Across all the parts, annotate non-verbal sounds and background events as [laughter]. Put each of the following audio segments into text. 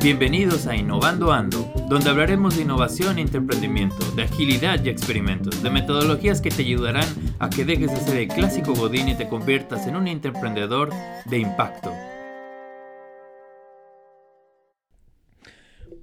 Bienvenidos a Innovando Ando, donde hablaremos de innovación e emprendimiento, de agilidad y experimentos, de metodologías que te ayudarán a que dejes de ser el clásico godín y te conviertas en un emprendedor de impacto.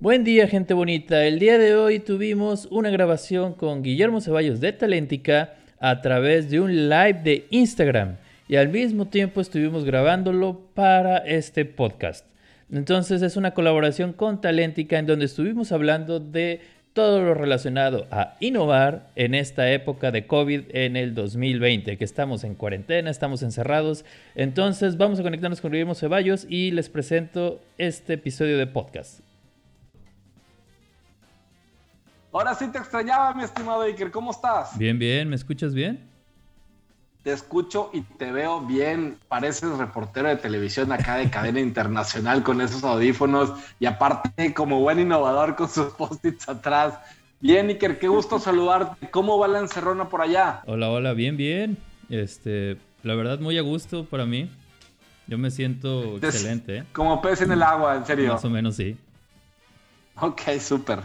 Buen día gente bonita, el día de hoy tuvimos una grabación con Guillermo Ceballos de Talentica a través de un live de Instagram y al mismo tiempo estuvimos grabándolo para este podcast. Entonces es una colaboración con Talentica en donde estuvimos hablando de todo lo relacionado a innovar en esta época de COVID en el 2020, que estamos en cuarentena, estamos encerrados. Entonces vamos a conectarnos con Guillermo Ceballos y les presento este episodio de podcast. Ahora sí te extrañaba, mi estimado Iker, ¿cómo estás? Bien, bien, ¿me escuchas bien? Te escucho y te veo bien. Pareces reportero de televisión acá de cadena [laughs] internacional con esos audífonos y aparte como buen innovador con sus post-its atrás. Bien, Iker, qué gusto saludarte. ¿Cómo va la encerrona por allá? Hola, hola, bien, bien. Este, la verdad, muy a gusto para mí. Yo me siento excelente. ¿eh? Como pez en el agua, en serio. Más o menos, sí. Ok, súper.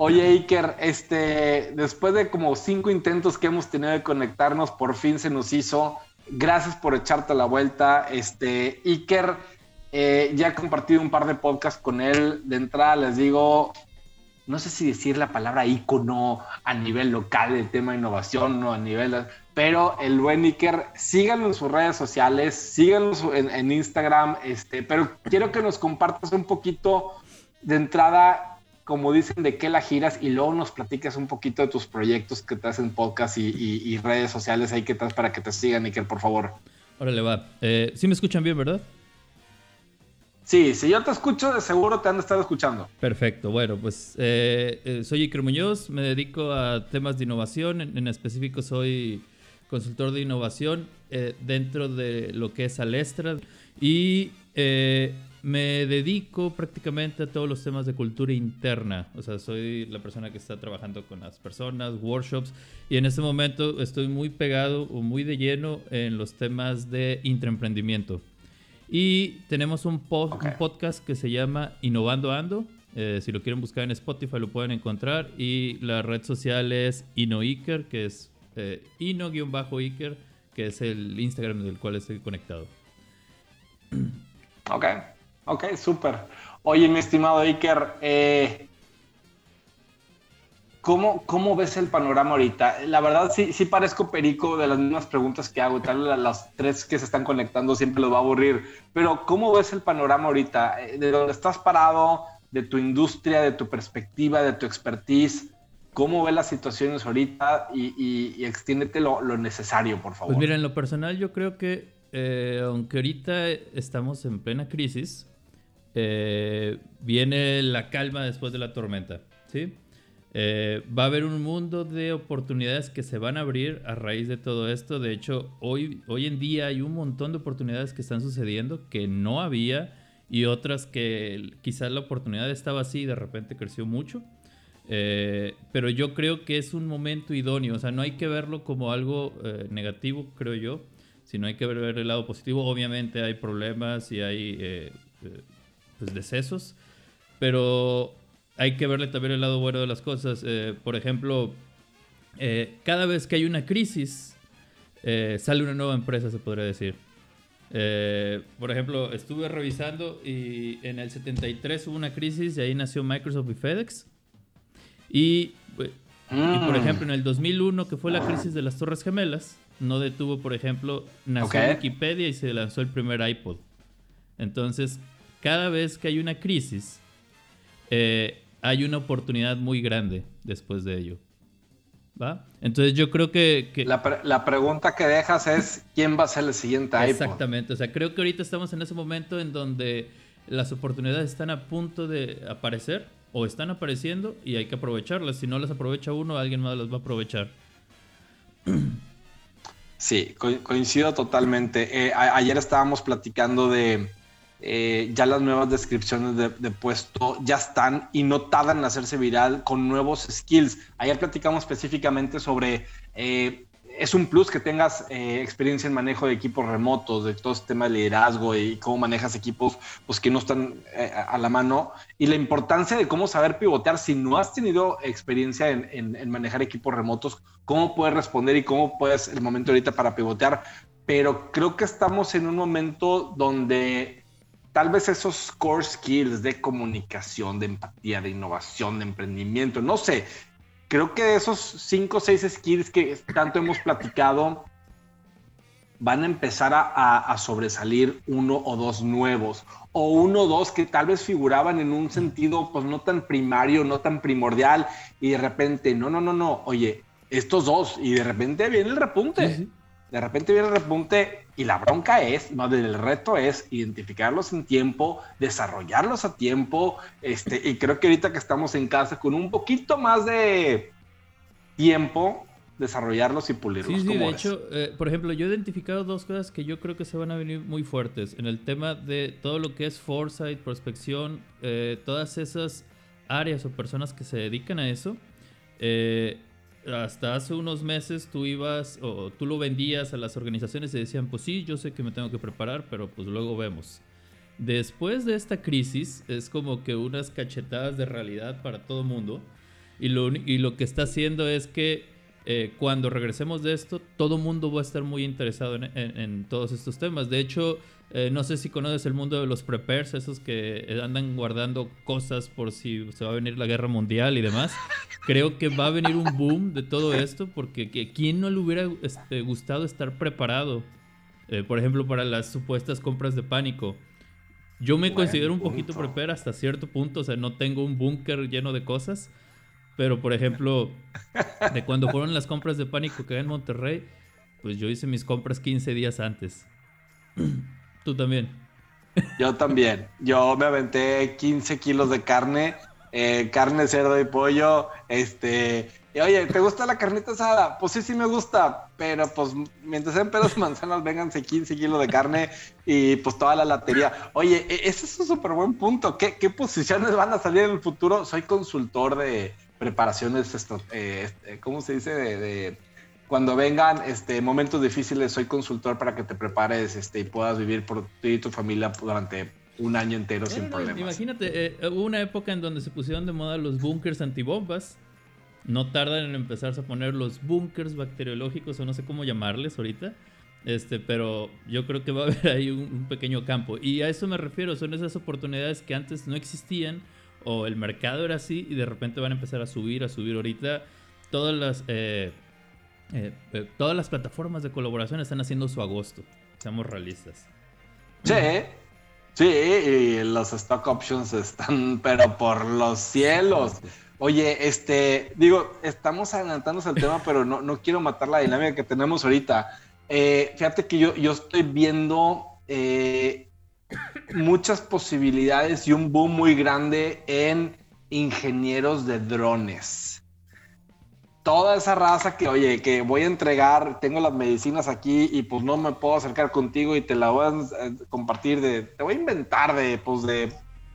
Oye, Iker, este, después de como cinco intentos que hemos tenido de conectarnos, por fin se nos hizo. Gracias por echarte la vuelta. Este, Iker, eh, ya he compartido un par de podcasts con él. De entrada les digo, no sé si decir la palabra icono a nivel local del tema de innovación, no a nivel, pero el buen Iker, síganlo en sus redes sociales, síganlo en, en Instagram, este, pero quiero que nos compartas un poquito de entrada como dicen, de qué la giras y luego nos platicas un poquito de tus proyectos que te hacen podcast y, redes sociales ahí que estás para que te sigan, Iker, por favor. Órale, va. Eh, sí me escuchan bien, ¿verdad? Sí, si yo te escucho, de seguro te han estado escuchando. Perfecto, bueno, pues eh, eh, soy Iker Muñoz, me dedico a temas de innovación, en, específico soy consultor de innovación dentro de lo que es Alestra y me dedico prácticamente a todos los temas de cultura interna. O sea, soy la persona que está trabajando con las personas, workshops, y en este momento estoy muy pegado o muy de lleno en los temas de intraemprendimiento. Y tenemos un, podcast que se llama Innovando Ando. Eh, si lo quieren buscar en Spotify lo pueden encontrar. Y la red social es InoIker, que es eh, Ino-Iker, que es el Instagram del cual estoy conectado. Ok. Ok, súper. Oye, mi estimado Iker, eh, ¿cómo, ¿cómo, ves el panorama ahorita? La verdad, sí, sí parezco perico de las mismas preguntas que hago. Tal vez las tres que se están conectando siempre los va a aburrir. Pero, ¿cómo ves el panorama ahorita? Eh, de dónde estás parado, de tu industria, de tu perspectiva, de tu expertise. ¿Cómo ves las situaciones ahorita? Y, y, extiéndete lo, lo, necesario, por favor. Pues mira, en lo personal, yo creo que, eh, aunque ahorita estamos en plena crisis, eh, viene la calma después de la tormenta, ¿sí? Eh, va a haber un mundo de oportunidades que se van a abrir a raíz de todo esto. De hecho, hoy, hoy en día hay un montón de oportunidades que están sucediendo que no había y otras que quizás la oportunidad estaba así y de repente creció mucho. Eh, pero yo creo que es un momento idóneo, o sea, no hay que verlo como algo negativo, creo yo, sino hay que ver, el lado positivo. Obviamente hay problemas y hay pues, decesos, pero hay que verle también el lado bueno de las cosas. Eh, por ejemplo, eh, cada vez que hay una crisis, eh, sale una nueva empresa, se podría decir. por ejemplo, estuve revisando y en el 73 hubo una crisis y ahí nació Microsoft y FedEx. Y, por mm. ejemplo, en el 2001, que fue la crisis de las Torres Gemelas, no detuvo, por ejemplo, nació Wikipedia y se lanzó el primer iPod. Entonces, cada vez que hay una crisis, eh, hay una oportunidad muy grande después de ello. ¿Va? Entonces yo creo que... La, pregunta que dejas es, ¿quién va a ser el siguiente iPhone? Exactamente, o sea, creo que ahorita estamos en ese momento en donde las oportunidades están a punto de aparecer o están apareciendo y hay que aprovecharlas. Si no las aprovecha uno, alguien más las va a aprovechar. Sí, coincido totalmente. Eh, ayer estábamos platicando de, eh, ya las nuevas descripciones de, puesto ya están y no tardan en hacerse viral con nuevos skills. Ayer platicamos específicamente sobre eh, es un plus que tengas eh, experiencia en manejo de equipos remotos, de todo este tema de liderazgo y cómo manejas equipos pues, que no están eh, a la mano. Y la importancia de cómo saber pivotear si no has tenido experiencia en, manejar equipos remotos, cómo puedes responder y cómo puedes el momento ahorita para pivotear. Pero creo que estamos en un momento donde tal vez esos core skills de comunicación, de empatía, de innovación, de emprendimiento, no sé, creo que esos cinco o seis skills que tanto hemos platicado, van a empezar a, sobresalir uno o dos nuevos, o uno o dos que tal vez figuraban en un sentido pues no tan primario, no tan primordial, y de repente, no, no, no, no, oye, estos dos, y de repente viene el repunte. De repente viene el repunte y la bronca es, no, el reto es identificarlos en tiempo, desarrollarlos a tiempo, este, y creo que ahorita que estamos en casa con un poquito más de tiempo, desarrollarlos y pulirlos. Sí, sí, de hecho, eh, por ejemplo, yo he identificado dos cosas que yo creo que se van a venir muy fuertes en el tema de todo lo que es foresight, prospección, eh, todas esas áreas o personas que se dedican a eso. Eh, hasta hace unos meses tú ibas o tú lo vendías a las organizaciones y decían, pues sí, yo sé que me tengo que preparar, pero pues luego vemos. Después de esta crisis es como que unas cachetadas de realidad para todo mundo y lo, y lo que está haciendo es que eh, cuando regresemos de esto, todo mundo va a estar muy interesado en, todos estos temas. De hecho, eh, no sé si conoces el mundo de los preppers, esos que andan guardando cosas por si se va a venir la guerra mundial y demás. Creo que va a venir un boom de todo esto porque que, ¿quién no le hubiera este, gustado estar preparado? Eh, por ejemplo, para las supuestas compras de pánico. Yo me considero un poquito prepper hasta cierto punto, o sea, no tengo un búnker lleno de cosas, pero por ejemplo, de cuando fueron las compras de pánico que en Monterrey, pues yo hice mis compras 15 días antes. [clears throat] Tú también. Yo también. Yo me aventé 15 kilos de carne, eh, carne, cerdo y pollo. Este, oye, ¿te gusta la carnita asada? Pues sí, sí me gusta, pero pues mientras sean pedos manzanas, vénganse 15 kilos de carne y pues toda la latería. Oye, e, ese es un súper buen punto. ¿Qué, ¿Qué, posiciones van a salir en el futuro? Soy consultor de preparaciones, eh, este, ¿cómo se dice? de cuando vengan este, momentos difíciles, soy consultor para que te prepares este, y puedas vivir por ti y tu familia durante un año entero sin problemas. Imagínate, eh, hubo una época en donde se pusieron de moda los búnkers antibombas. No tardan en empezarse a poner los búnkers bacteriológicos o no sé cómo llamarles ahorita. Este, pero yo creo que va a haber ahí un, pequeño campo. Y a eso me refiero, son esas oportunidades que antes no existían o el mercado era así y de repente van a empezar a subir, a subir ahorita. Todas las... Eh, eh, eh, todas las plataformas de colaboración están haciendo su agosto. Seamos realistas. Sí, sí, y los stock options están, pero por los cielos. Oye, este, digo, estamos adelantándonos al tema, [laughs] pero no, no quiero matar la dinámica que tenemos ahorita. Eh, fíjate que yo, yo estoy viendo muchas posibilidades y un boom muy grande en ingenieros de drones toda esa raza que, oye, que voy a entregar, tengo las medicinas aquí y pues no me puedo acercar contigo y te la voy a eh, compartir de, te voy a inventar de, pues de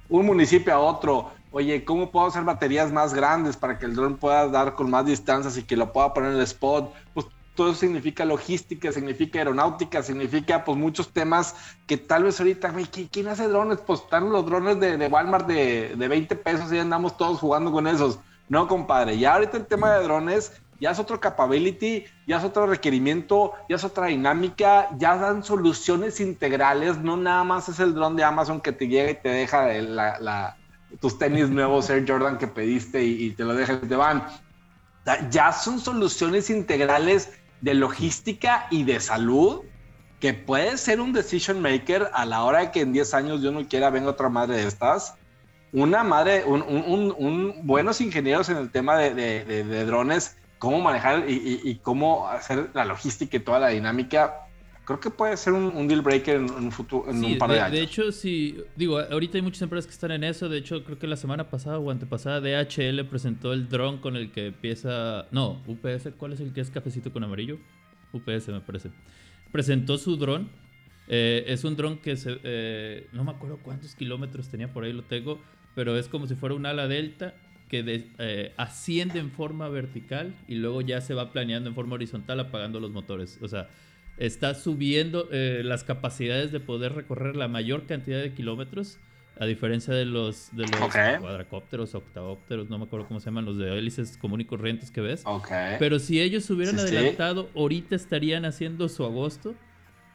un municipio a otro. Oye, ¿cómo puedo hacer baterías más grandes para que el dron pueda dar con más distancias y que lo pueda poner en el spot? Pues todo eso significa logística, significa aeronáutica, significa pues muchos temas que tal vez ahorita, ¿quién hace drones? Pues están los drones de, de Walmart de, de 20 pesos y andamos todos jugando con esos. No, compadre, ya ahorita el tema de drones ya es otro capability, ya es otro requerimiento, ya es otra dinámica, ya dan soluciones integrales, no nada más es el dron de Amazon que te llega y te deja tus tenis nuevos Air Jordan que pediste y, te lo deja y te van. Ya son soluciones integrales de logística y de salud que puede ser un decision maker a la hora de que en 10 años yo no quiera venga otra madre de estas una madre, un, buenos ingenieros en el tema de, drones, cómo manejar y, cómo hacer la logística y toda la dinámica. Creo que puede ser un, deal breaker en, un futuro, en un par de, años. De hecho, sí, digo, ahorita hay muchas empresas que están en eso. De hecho, creo que la semana pasada o antepasada DHL presentó el dron con el que empieza. No, UPS, ¿cuál es el que es cafecito con amarillo? UPS, me parece. Presentó su dron. Eh, es un dron que se, eh, no me acuerdo cuántos kilómetros tenía por ahí, lo tengo pero es como si fuera un ala delta que eh, asciende en forma vertical y luego ya se va planeando en forma horizontal apagando los motores. O sea, está subiendo eh, las capacidades de poder recorrer la mayor cantidad de kilómetros, a diferencia de los, de los cuadracópteros, octaópteros, no me acuerdo cómo se llaman, los de hélices común y corrientes que ves. Pero si ellos hubieran adelantado, ahorita estarían haciendo su agosto.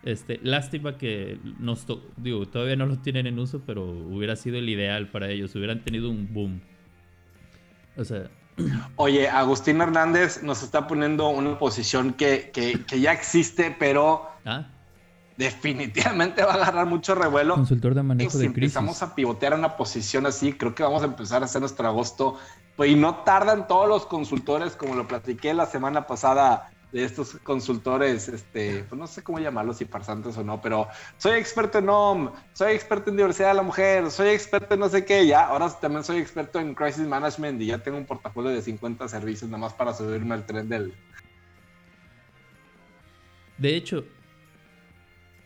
Este, lástima que nos digo, todavía no lo tienen en uso, pero hubiera sido el ideal para ellos, hubieran tenido un boom. O sea, Oye, Agustín Hernández nos está poniendo una posición que, ya existe, pero ah. definitivamente va a agarrar mucho revuelo. Consultor de manejo si empezamos a pivotear una posición así, creo que vamos a empezar a hacer nuestro agosto. Pues, y no tardan todos los consultores, como lo platiqué la semana pasada de estos consultores, este, pues no sé cómo llamarlos, si farsantes o no, pero soy experto en OM, soy experto en diversidad de la mujer, soy experto en no sé qué, ya, ahora también soy experto en crisis management y ya tengo un portafolio de 50 servicios nada más para subirme al tren del... De hecho,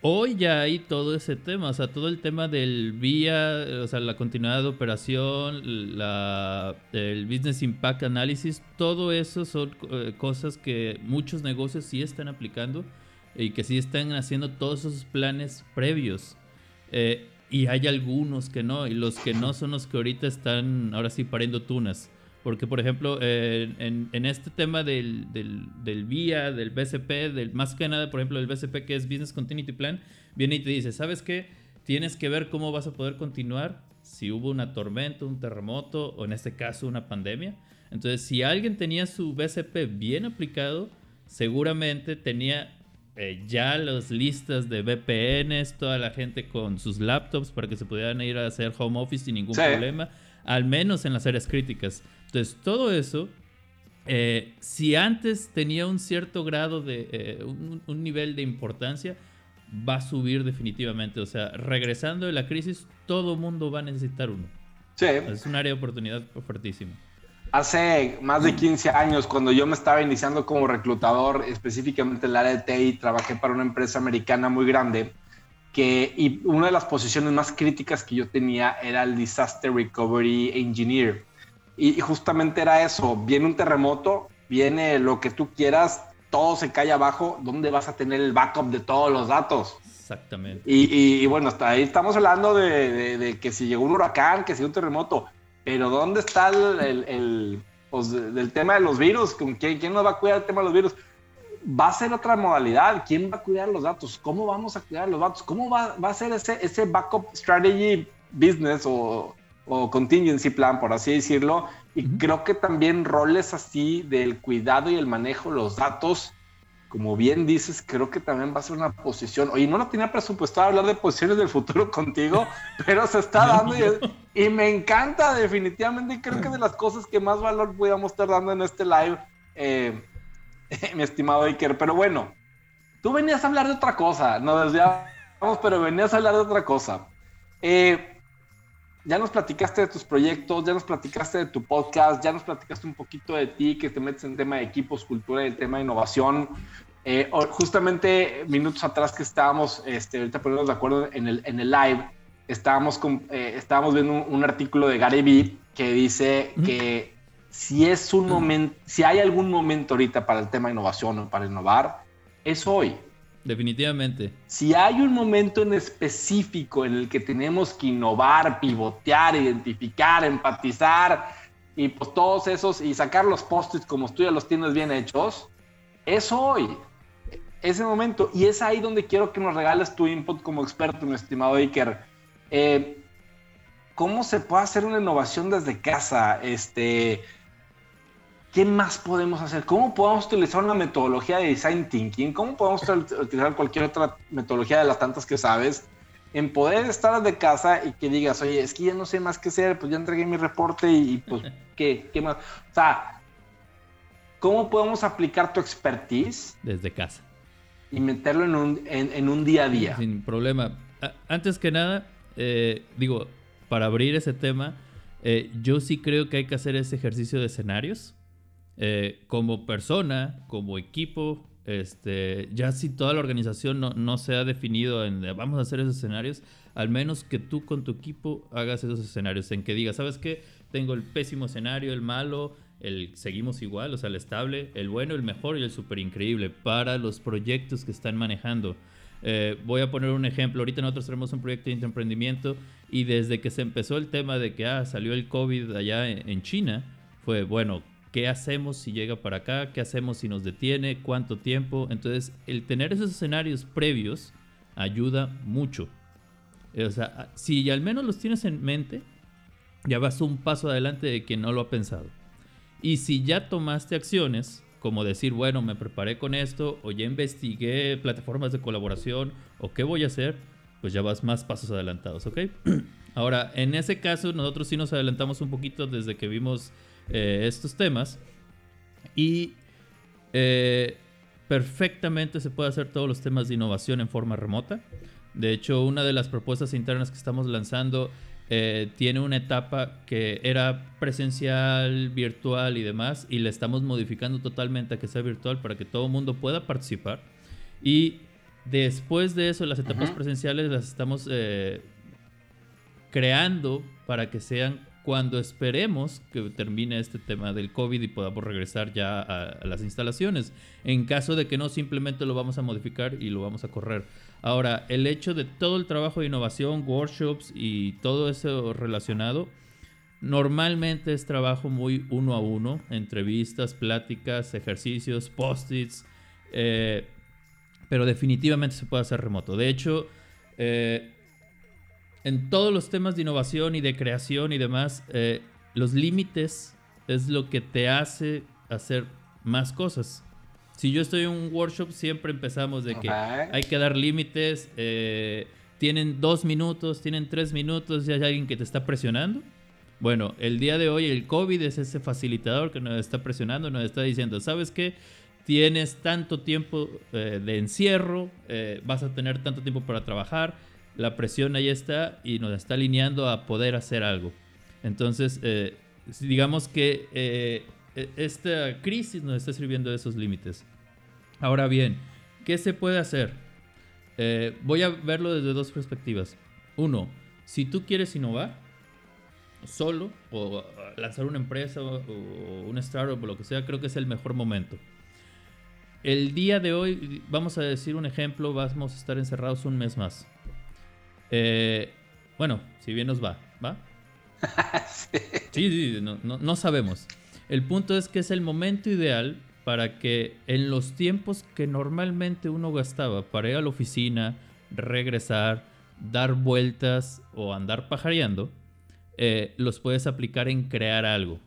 Hoy ya hay todo ese tema, o sea, todo el tema del vía, o sea, la continuidad de operación, la, el Business Impact Analysis, todo eso son eh, cosas que muchos negocios sí están aplicando y que sí están haciendo todos esos planes previos. Eh, y hay algunos que no, y los que no son los que ahorita están ahora sí pariendo tunas. Porque, por ejemplo, eh, en, este tema del, del, del VIA, del BCP, del, más que nada, por ejemplo, el BCP que es Business Continuity Plan, viene y te dice, ¿sabes qué? Tienes que ver cómo vas a poder continuar si hubo una tormenta, un terremoto o en este caso una pandemia. Entonces, si alguien tenía su BCP bien aplicado, seguramente tenía eh, ya las listas de VPNs, toda la gente con sus laptops para que se pudieran ir a hacer home office sin ningún problema, al menos en las áreas críticas. Entonces, todo eso, eh, si antes tenía un cierto grado de, eh, un, nivel de importancia, va a subir definitivamente. O sea, regresando de la crisis, todo mundo va a necesitar uno. Sí. Es un área de oportunidad fuertísima. Hace más de 15 años, cuando yo me estaba iniciando como reclutador, específicamente en el área de TI, trabajé para una empresa americana muy grande, que, y una de las posiciones más críticas que yo tenía era el Disaster Recovery Engineer. Y, justamente era eso, viene un terremoto, viene lo que tú quieras, todo se cae abajo, ¿dónde vas a tener el backup de todos los datos? Exactamente. Y, bueno, hasta ahí estamos hablando de, que si llegó un huracán, que si un terremoto, pero ¿dónde está el, el, pues, del tema de los virus? ¿Quién, ¿Quién nos va a cuidar el tema de los virus? Va a ser otra modalidad. ¿Quién va a cuidar los datos? ¿Cómo vamos a cuidar los datos? ¿Cómo va, va a ser ese, ese backup strategy business o o contingency plan, por así decirlo. Y creo que también roles así del cuidado y el manejo de los datos, como bien dices, creo que también va a ser una posición. Oye, no lo tenía presupuestado hablar de posiciones del futuro [laughs] contigo, pero se está dando y, me encanta definitivamente. Y creo que de las cosas que más valor podíamos estar dando en este live, eh, [laughs] mi estimado Iker. Pero bueno, tú venías a hablar de otra cosa, no desviamos, pero venías a hablar de otra cosa. Eh, ya nos platicaste de tus proyectos, ya nos platicaste de tu podcast, ya nos platicaste un poquito de ti, que te metes en tema de equipos, cultura y el tema de innovación. Eh, justamente minutos atrás que estábamos, este, ahorita ponernos de acuerdo en el, en el live, estábamos, con, eh, estábamos viendo un, artículo de Gary Vee que dice que si es un momento, si hay algún momento ahorita para el tema innovación o para innovar, es hoy. Definitivamente. Si hay un momento en específico en el que tenemos que innovar, pivotear, identificar, empatizar y pues todos esos y sacar los post-its como tú ya los tienes bien hechos, es hoy. Ese momento. Y es ahí donde quiero que nos regales tu input como experto, mi estimado Iker. Eh, ¿Cómo se puede hacer una innovación desde casa? Este ¿qué más podemos hacer? ¿Cómo podemos utilizar una metodología de design thinking? ¿Cómo podemos utilizar cualquier otra metodología de las tantas que sabes? En poder estar de casa y que digas, oye, es que ya no sé más qué hacer, pues ya entregué mi reporte y, pues, [laughs] ¿qué, ¿qué más? O sea, ¿cómo podemos aplicar tu expertise? Desde casa. Y meterlo en un, en, un día a día. Sin problema. Antes que nada, eh, digo, para abrir ese tema, eh, yo sí creo que hay que hacer ese ejercicio de escenarios eh, como persona, como equipo, este, ya si toda la organización no, se ha definido en vamos a hacer esos escenarios, al menos que tú con tu equipo hagas esos escenarios, en que digas, ¿sabes qué? tengo el pésimo escenario, el malo, el seguimos igual, o sea, el estable, el bueno, el mejor y el súper increíble para los proyectos que están manejando. Eh, voy a poner un ejemplo. Ahorita nosotros tenemos un proyecto de emprendimiento y desde que se empezó el tema de que ah, salió el COVID allá en, China, fue bueno, ¿qué hacemos si llega para acá? ¿Qué hacemos si nos detiene? ¿Cuánto tiempo? Entonces, el tener esos escenarios previos ayuda mucho. O sea, si al menos los tienes en mente, ya vas un paso adelante de quien no lo ha pensado. Y si ya tomaste acciones, como decir, bueno, me preparé con esto, o ya investigué plataformas de colaboración, o qué voy a hacer, pues ya vas más pasos adelantados, ¿ok? [clears throat] Ahora, en ese caso, nosotros sí nos adelantamos un poquito desde que vimos eh, estos temas. Y eh, perfectamente se puede hacer todos los temas de innovación en forma remota. De hecho, una de las propuestas internas que estamos lanzando eh, tiene una etapa que era presencial, virtual y demás, y le estamos modificando totalmente a que sea virtual para que todo el mundo pueda participar. Y después de eso, las etapas presenciales las estamos eh, creando para que sean cuando esperemos que termine este tema del COVID y podamos regresar ya a, las instalaciones. En caso de que no, simplemente lo vamos a modificar y lo vamos a correr. Ahora, el hecho de todo el trabajo de innovación, workshops y todo eso relacionado, normalmente es trabajo muy uno a uno, entrevistas, pláticas, ejercicios, post-its, eh, pero definitivamente se puede hacer remoto. De hecho, eh, en todos los temas de innovación y de creación y demás, eh, los límites es lo que te hace hacer más cosas. Si yo estoy en un workshop, siempre empezamos de que hay que dar límites. Eh, tienen dos minutos, tienen tres minutos, y hay alguien que te está presionando. Bueno, el día de hoy el COVID es ese facilitador que nos está presionando, nos está diciendo, ¿sabes qué? Tienes tanto tiempo eh, de encierro, vas a tener tanto tiempo para trabajar, la presión ahí está y nos está alineando a poder hacer algo. Entonces, eh, digamos que eh, e, esta crisis nos está sirviendo de esos límites. Ahora bien, ¿qué se puede hacer? Eh, voy a verlo desde dos perspectivas. Uno, si tú quieres innovar solo o lanzar una empresa o, un startup o lo que sea, creo que es el mejor momento. El día de hoy, vamos a decir un ejemplo, vamos a estar encerrados un mes más. Eh, bueno, si bien nos va, ¿va? [laughs] sí, sí, no, sabemos. El punto es que es el momento ideal para que en los tiempos que normalmente uno gastaba para ir a la oficina, regresar, dar vueltas o andar pajareando, eh, los puedes aplicar en crear algo.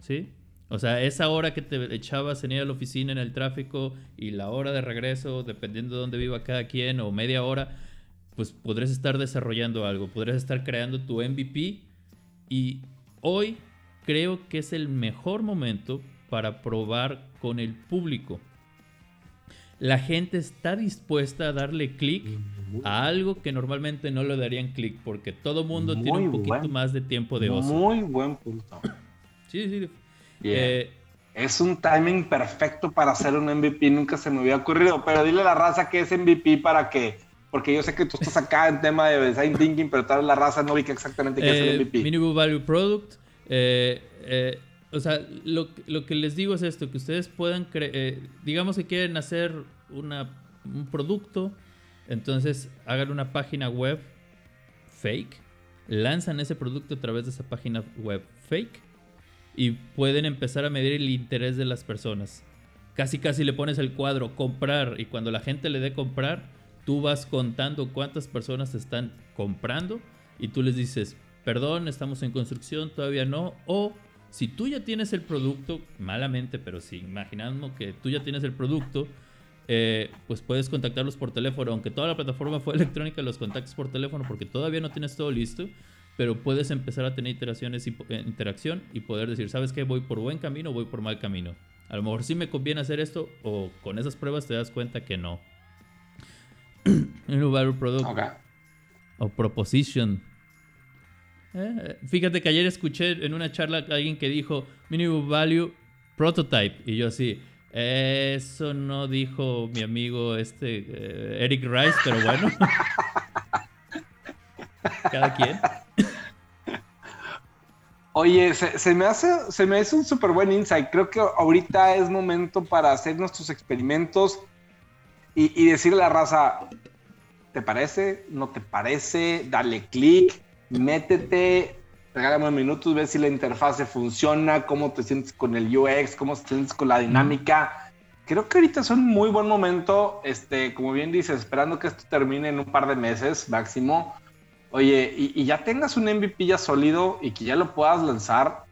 ¿Sí? O sea, esa hora que te echabas en ir a la oficina en el tráfico y la hora de regreso, dependiendo de dónde viva cada quien, o media hora, pues podrías estar desarrollando algo, podrías estar creando tu MVP y hoy creo que es el mejor momento para probar con el público. La gente está dispuesta a darle clic a algo que normalmente no le darían clic porque todo mundo tiene un poquito más de tiempo de ocio. Muy buen punto. Sí, sí. Eh, es un timing perfecto para hacer un MVP, nunca se me había ocurrido, pero dile a la raza que es MVP para que porque yo sé que tú estás acá en tema de design thinking, pero tal vez la raza no ubica exactamente qué es el MVP. Eh, Minimum Value Product. Eh, eh, o sea, lo, que les digo es esto, que ustedes puedan, digamos que quieren hacer una, un producto, entonces hagan una página web fake, lanzan ese producto a través de esa página web fake y pueden empezar a medir el interés de las personas. Casi casi le pones el cuadro comprar y cuando la gente le dé comprar, tú vas contando cuántas personas están comprando y tú les dices, perdón, estamos en construcción, todavía no. O si tú ya tienes el producto, malamente, pero si imaginamos que tú ya tienes el producto, eh, pues puedes contactarlos por teléfono. Aunque toda la plataforma fue [laughs] electrónica, los contactos por teléfono porque todavía no tienes todo listo. Pero puedes empezar a tener iteraciones y eh, interacción y poder decir, ¿sabes qué? Voy por buen camino o voy por mal camino. A lo mejor sí me conviene hacer esto o con esas pruebas te das cuenta que no. Minimum Value Product. O Proposition. Eh, fíjate que ayer escuché en una charla a alguien que dijo Minimum Value Prototype. Y yo así, eso no dijo mi amigo este eh, Eric Rice, pero bueno. [laughs] Cada quien. Oye, se, me hace, se me hace un súper buen insight. Creo que ahorita es momento para hacer nuestros experimentos y, y decirle a la raza, ¿te parece? ¿No te parece? Dale clic, métete, regálame minutos, ve si la interfase funciona, cómo te sientes con el UX, cómo te sientes con la dinámica. Creo que ahorita es un muy buen momento, este, como bien dices, esperando que esto termine en un par de meses máximo. Oye, y, ya tengas un MVP ya sólido y que ya lo puedas lanzar,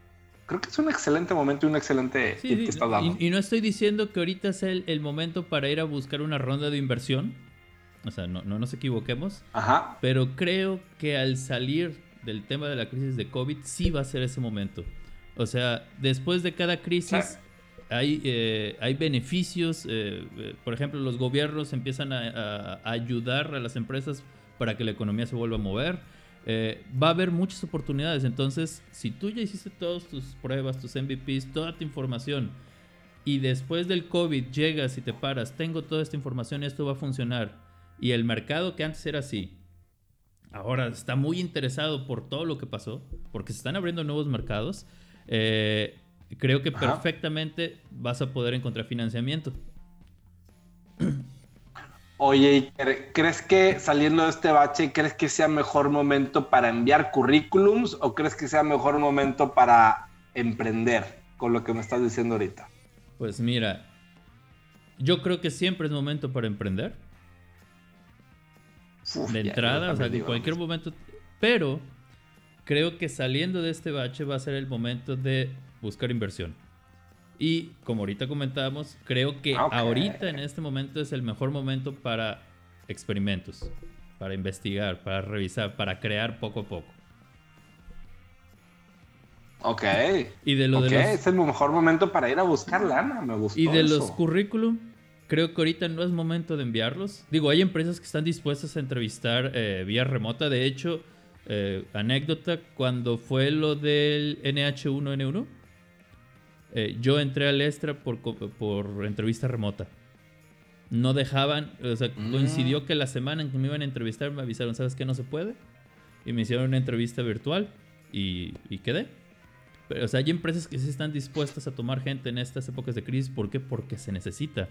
creo que es un excelente momento y un excelente sí, que estás dando. Y, no estoy diciendo que ahorita es el, momento para ir a buscar una ronda de inversión. O sea, no, no nos equivoquemos. Ajá. Pero creo que al salir del tema de la crisis de COVID, sí va a ser ese momento. O sea, después de cada crisis hay, eh, hay beneficios. Eh, eh, por ejemplo, los gobiernos empiezan a, ayudar a las empresas para que la economía se vuelva a mover. va a haber muchas oportunidades. Entonces, si tú ya hiciste todas tus pruebas, tus MVPs, toda tu información, y después del COVID llegas y te paras, tengo toda esta información, esto va a funcionar, y el mercado que antes era así, ahora está muy interesado por todo lo que pasó, porque se están abriendo nuevos mercados, eh, creo que perfectamente vas a poder encontrar financiamiento. Oye, ¿crees que saliendo de este bache, crees que sea mejor momento para enviar currículums o crees que sea mejor momento para emprender con lo que me estás diciendo ahorita? Pues mira, yo creo que siempre es momento para emprender de entrada, o sea, en cualquier momento. Pero creo que saliendo de este bache va a ser el momento de buscar inversión. Y como ahorita comentábamos, creo que ahorita en este momento es el mejor momento para experimentos, para investigar, para revisar, para crear poco a poco. Ok. Y de lo de los... es el mejor momento para ir a buscar lana, me gustó. Y de los currículum, creo que ahorita no es momento de enviarlos. Digo, hay empresas que están dispuestas a entrevistar eh, vía remota. De hecho, eh, anécdota, cuando fue lo del NH1N1, eh, yo entré al Extra por, por entrevista remota. No dejaban, o sea, mm. coincidió que la semana en que me iban a entrevistar me avisaron, ¿sabes qué? No se puede. Y me hicieron una entrevista virtual y, y quedé. Pero, o sea, hay empresas que sí están dispuestas a tomar gente en estas épocas de crisis. ¿Por qué? Porque se necesita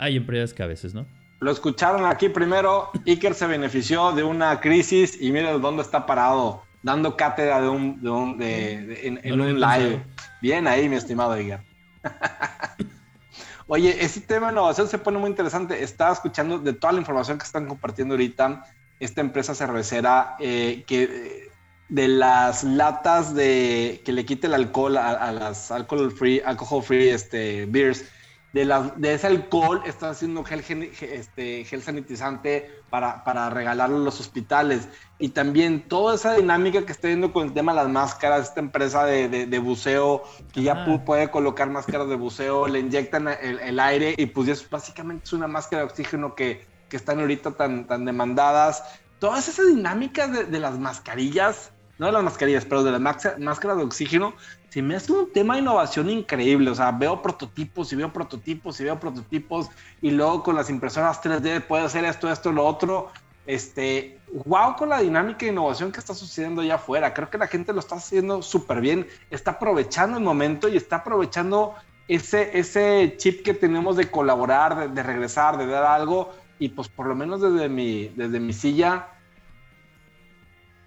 hay empresas que a veces, ¿no? Lo escucharon aquí primero. Iker se benefició de una crisis y miren dónde está parado, dando cátedra de un, de un de, en, un live. Bien ahí, mi estimado Iker. [laughs] Oye, este tema de innovación se pone muy interesante. Estaba escuchando de toda la información que están compartiendo ahorita, esta empresa cervecera eh, que de las latas de que le quite el alcohol a, las alcohol free, alcohol free este, beers de, la, de ese alcohol están haciendo gel, este, gel sanitizante para, para regalarlo a los hospitales. Y también toda esa dinámica que está viendo con el tema de las máscaras, esta empresa de, de, buceo que ya puede colocar máscaras de buceo, le inyectan el, aire y pues es, básicamente es una máscara de oxígeno que, que están ahorita tan, tan demandadas. Todas esas dinámicas de, de las mascarillas no de las mascarillas, pero de las máscaras de oxígeno, se me hace un tema de innovación increíble. O sea, veo prototipos y veo prototipos y veo prototipos y luego con las impresoras 3D puede hacer esto, esto, lo otro. Este, wow con la dinámica de innovación que está sucediendo allá afuera. Creo que la gente lo está haciendo súper bien, está aprovechando el momento y está aprovechando ese, ese chip que tenemos de colaborar, de, de regresar, de dar algo. Y pues por lo menos desde mi, desde mi silla,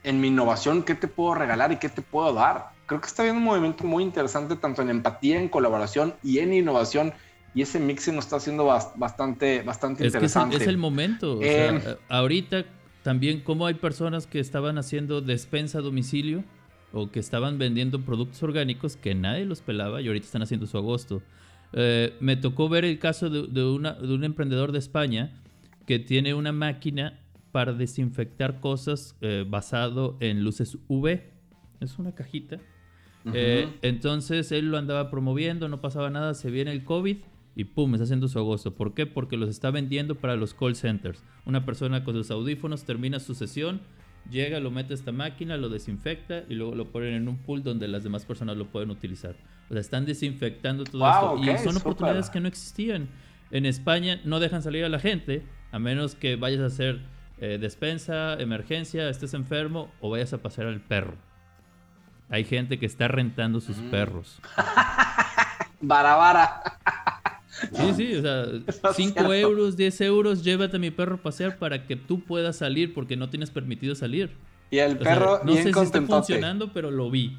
en mi innovación, ¿qué te puedo regalar y qué te puedo dar? Creo que está habiendo un movimiento muy interesante tanto en empatía, en colaboración y en innovación. Y ese mix nos está haciendo bastante, bastante interesante. es el momento. Eh, ahorita también como hay personas que estaban haciendo despensa a domicilio o que estaban vendiendo productos orgánicos que nadie los pelaba y ahorita están haciendo su agosto. Eh, me tocó ver el caso de, de, una, de un emprendedor de España que tiene una máquina para desinfectar cosas eh, basado en luces UV. Es una cajita. Eh, entonces él lo andaba promoviendo, no pasaba nada, se viene el COVID y pum, está haciendo su agosto. ¿Por qué? Porque los está vendiendo para los call centers. Una persona con sus audífonos termina su sesión, llega, lo mete a esta máquina, lo desinfecta y luego lo ponen en un pool donde las demás personas lo pueden utilizar. O sea, están desinfectando todo esto. y son oportunidades que no existían. En España no dejan salir a la gente, a menos que vayas a hacer eh, despensa, emergencia, estés enfermo o vayas a pasear al perro. Hay gente que está rentando sus Mm. perros. [laughs] Barabara. Sí, sí, o sea, [laughs] es 5 cierto. euros, 10 euros, llévate a mi perro a pasear para que tú puedas salir porque no tienes permitido salir. Y el O sea, perro no bien sé si está funcionando, pero lo vi.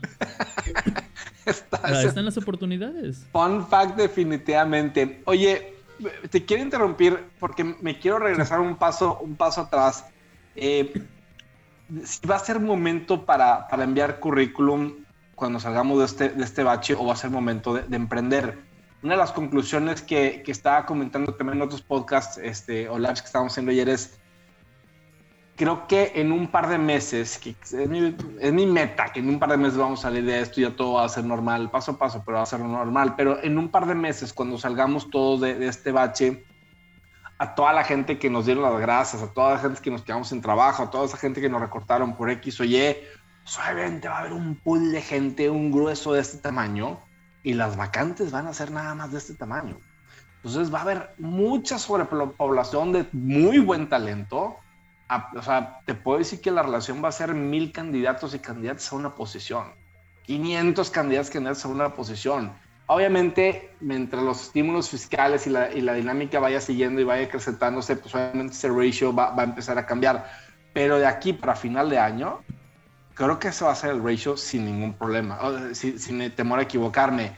Está- [laughs] O sea, están las oportunidades. Fun fact definitivamente. Oye, te quiero interrumpir porque me quiero regresar un paso, un paso atrás. Eh, si va a ser momento para, para enviar currículum cuando salgamos de este, de este bache o va a ser momento de, de emprender. Una de las conclusiones que, que estaba comentando también en otros podcasts este, o lives que estábamos haciendo ayer es, creo que en un par de meses, que es mi, es mi meta, que en un par de meses vamos a salir de esto y ya todo va a ser normal, paso a paso, pero va a ser normal. Pero en un par de meses, cuando salgamos todos de, de este bache, a toda la gente que nos dieron las gracias, a toda la gente que nos quedamos sin trabajo, a toda esa gente que nos recortaron por X o Y, suavemente va a haber un pool de gente, un grueso de este tamaño, y las vacantes van a ser nada más de este tamaño. Entonces va a haber mucha sobrepoblación de muy buen talento. A- o sea, te puedo decir que la relación va a ser mil candidatos y candidatas a una posición. 500 candidatos y candidatos a una posición. Obviamente, mientras los estímulos fiscales y la, y la dinámica vaya siguiendo y vaya acrecentándose, pues obviamente ese ratio va, va a empezar a cambiar. Pero de aquí para final de año, creo que ese va a ser el ratio sin ningún problema, sin, sin temor a equivocarme.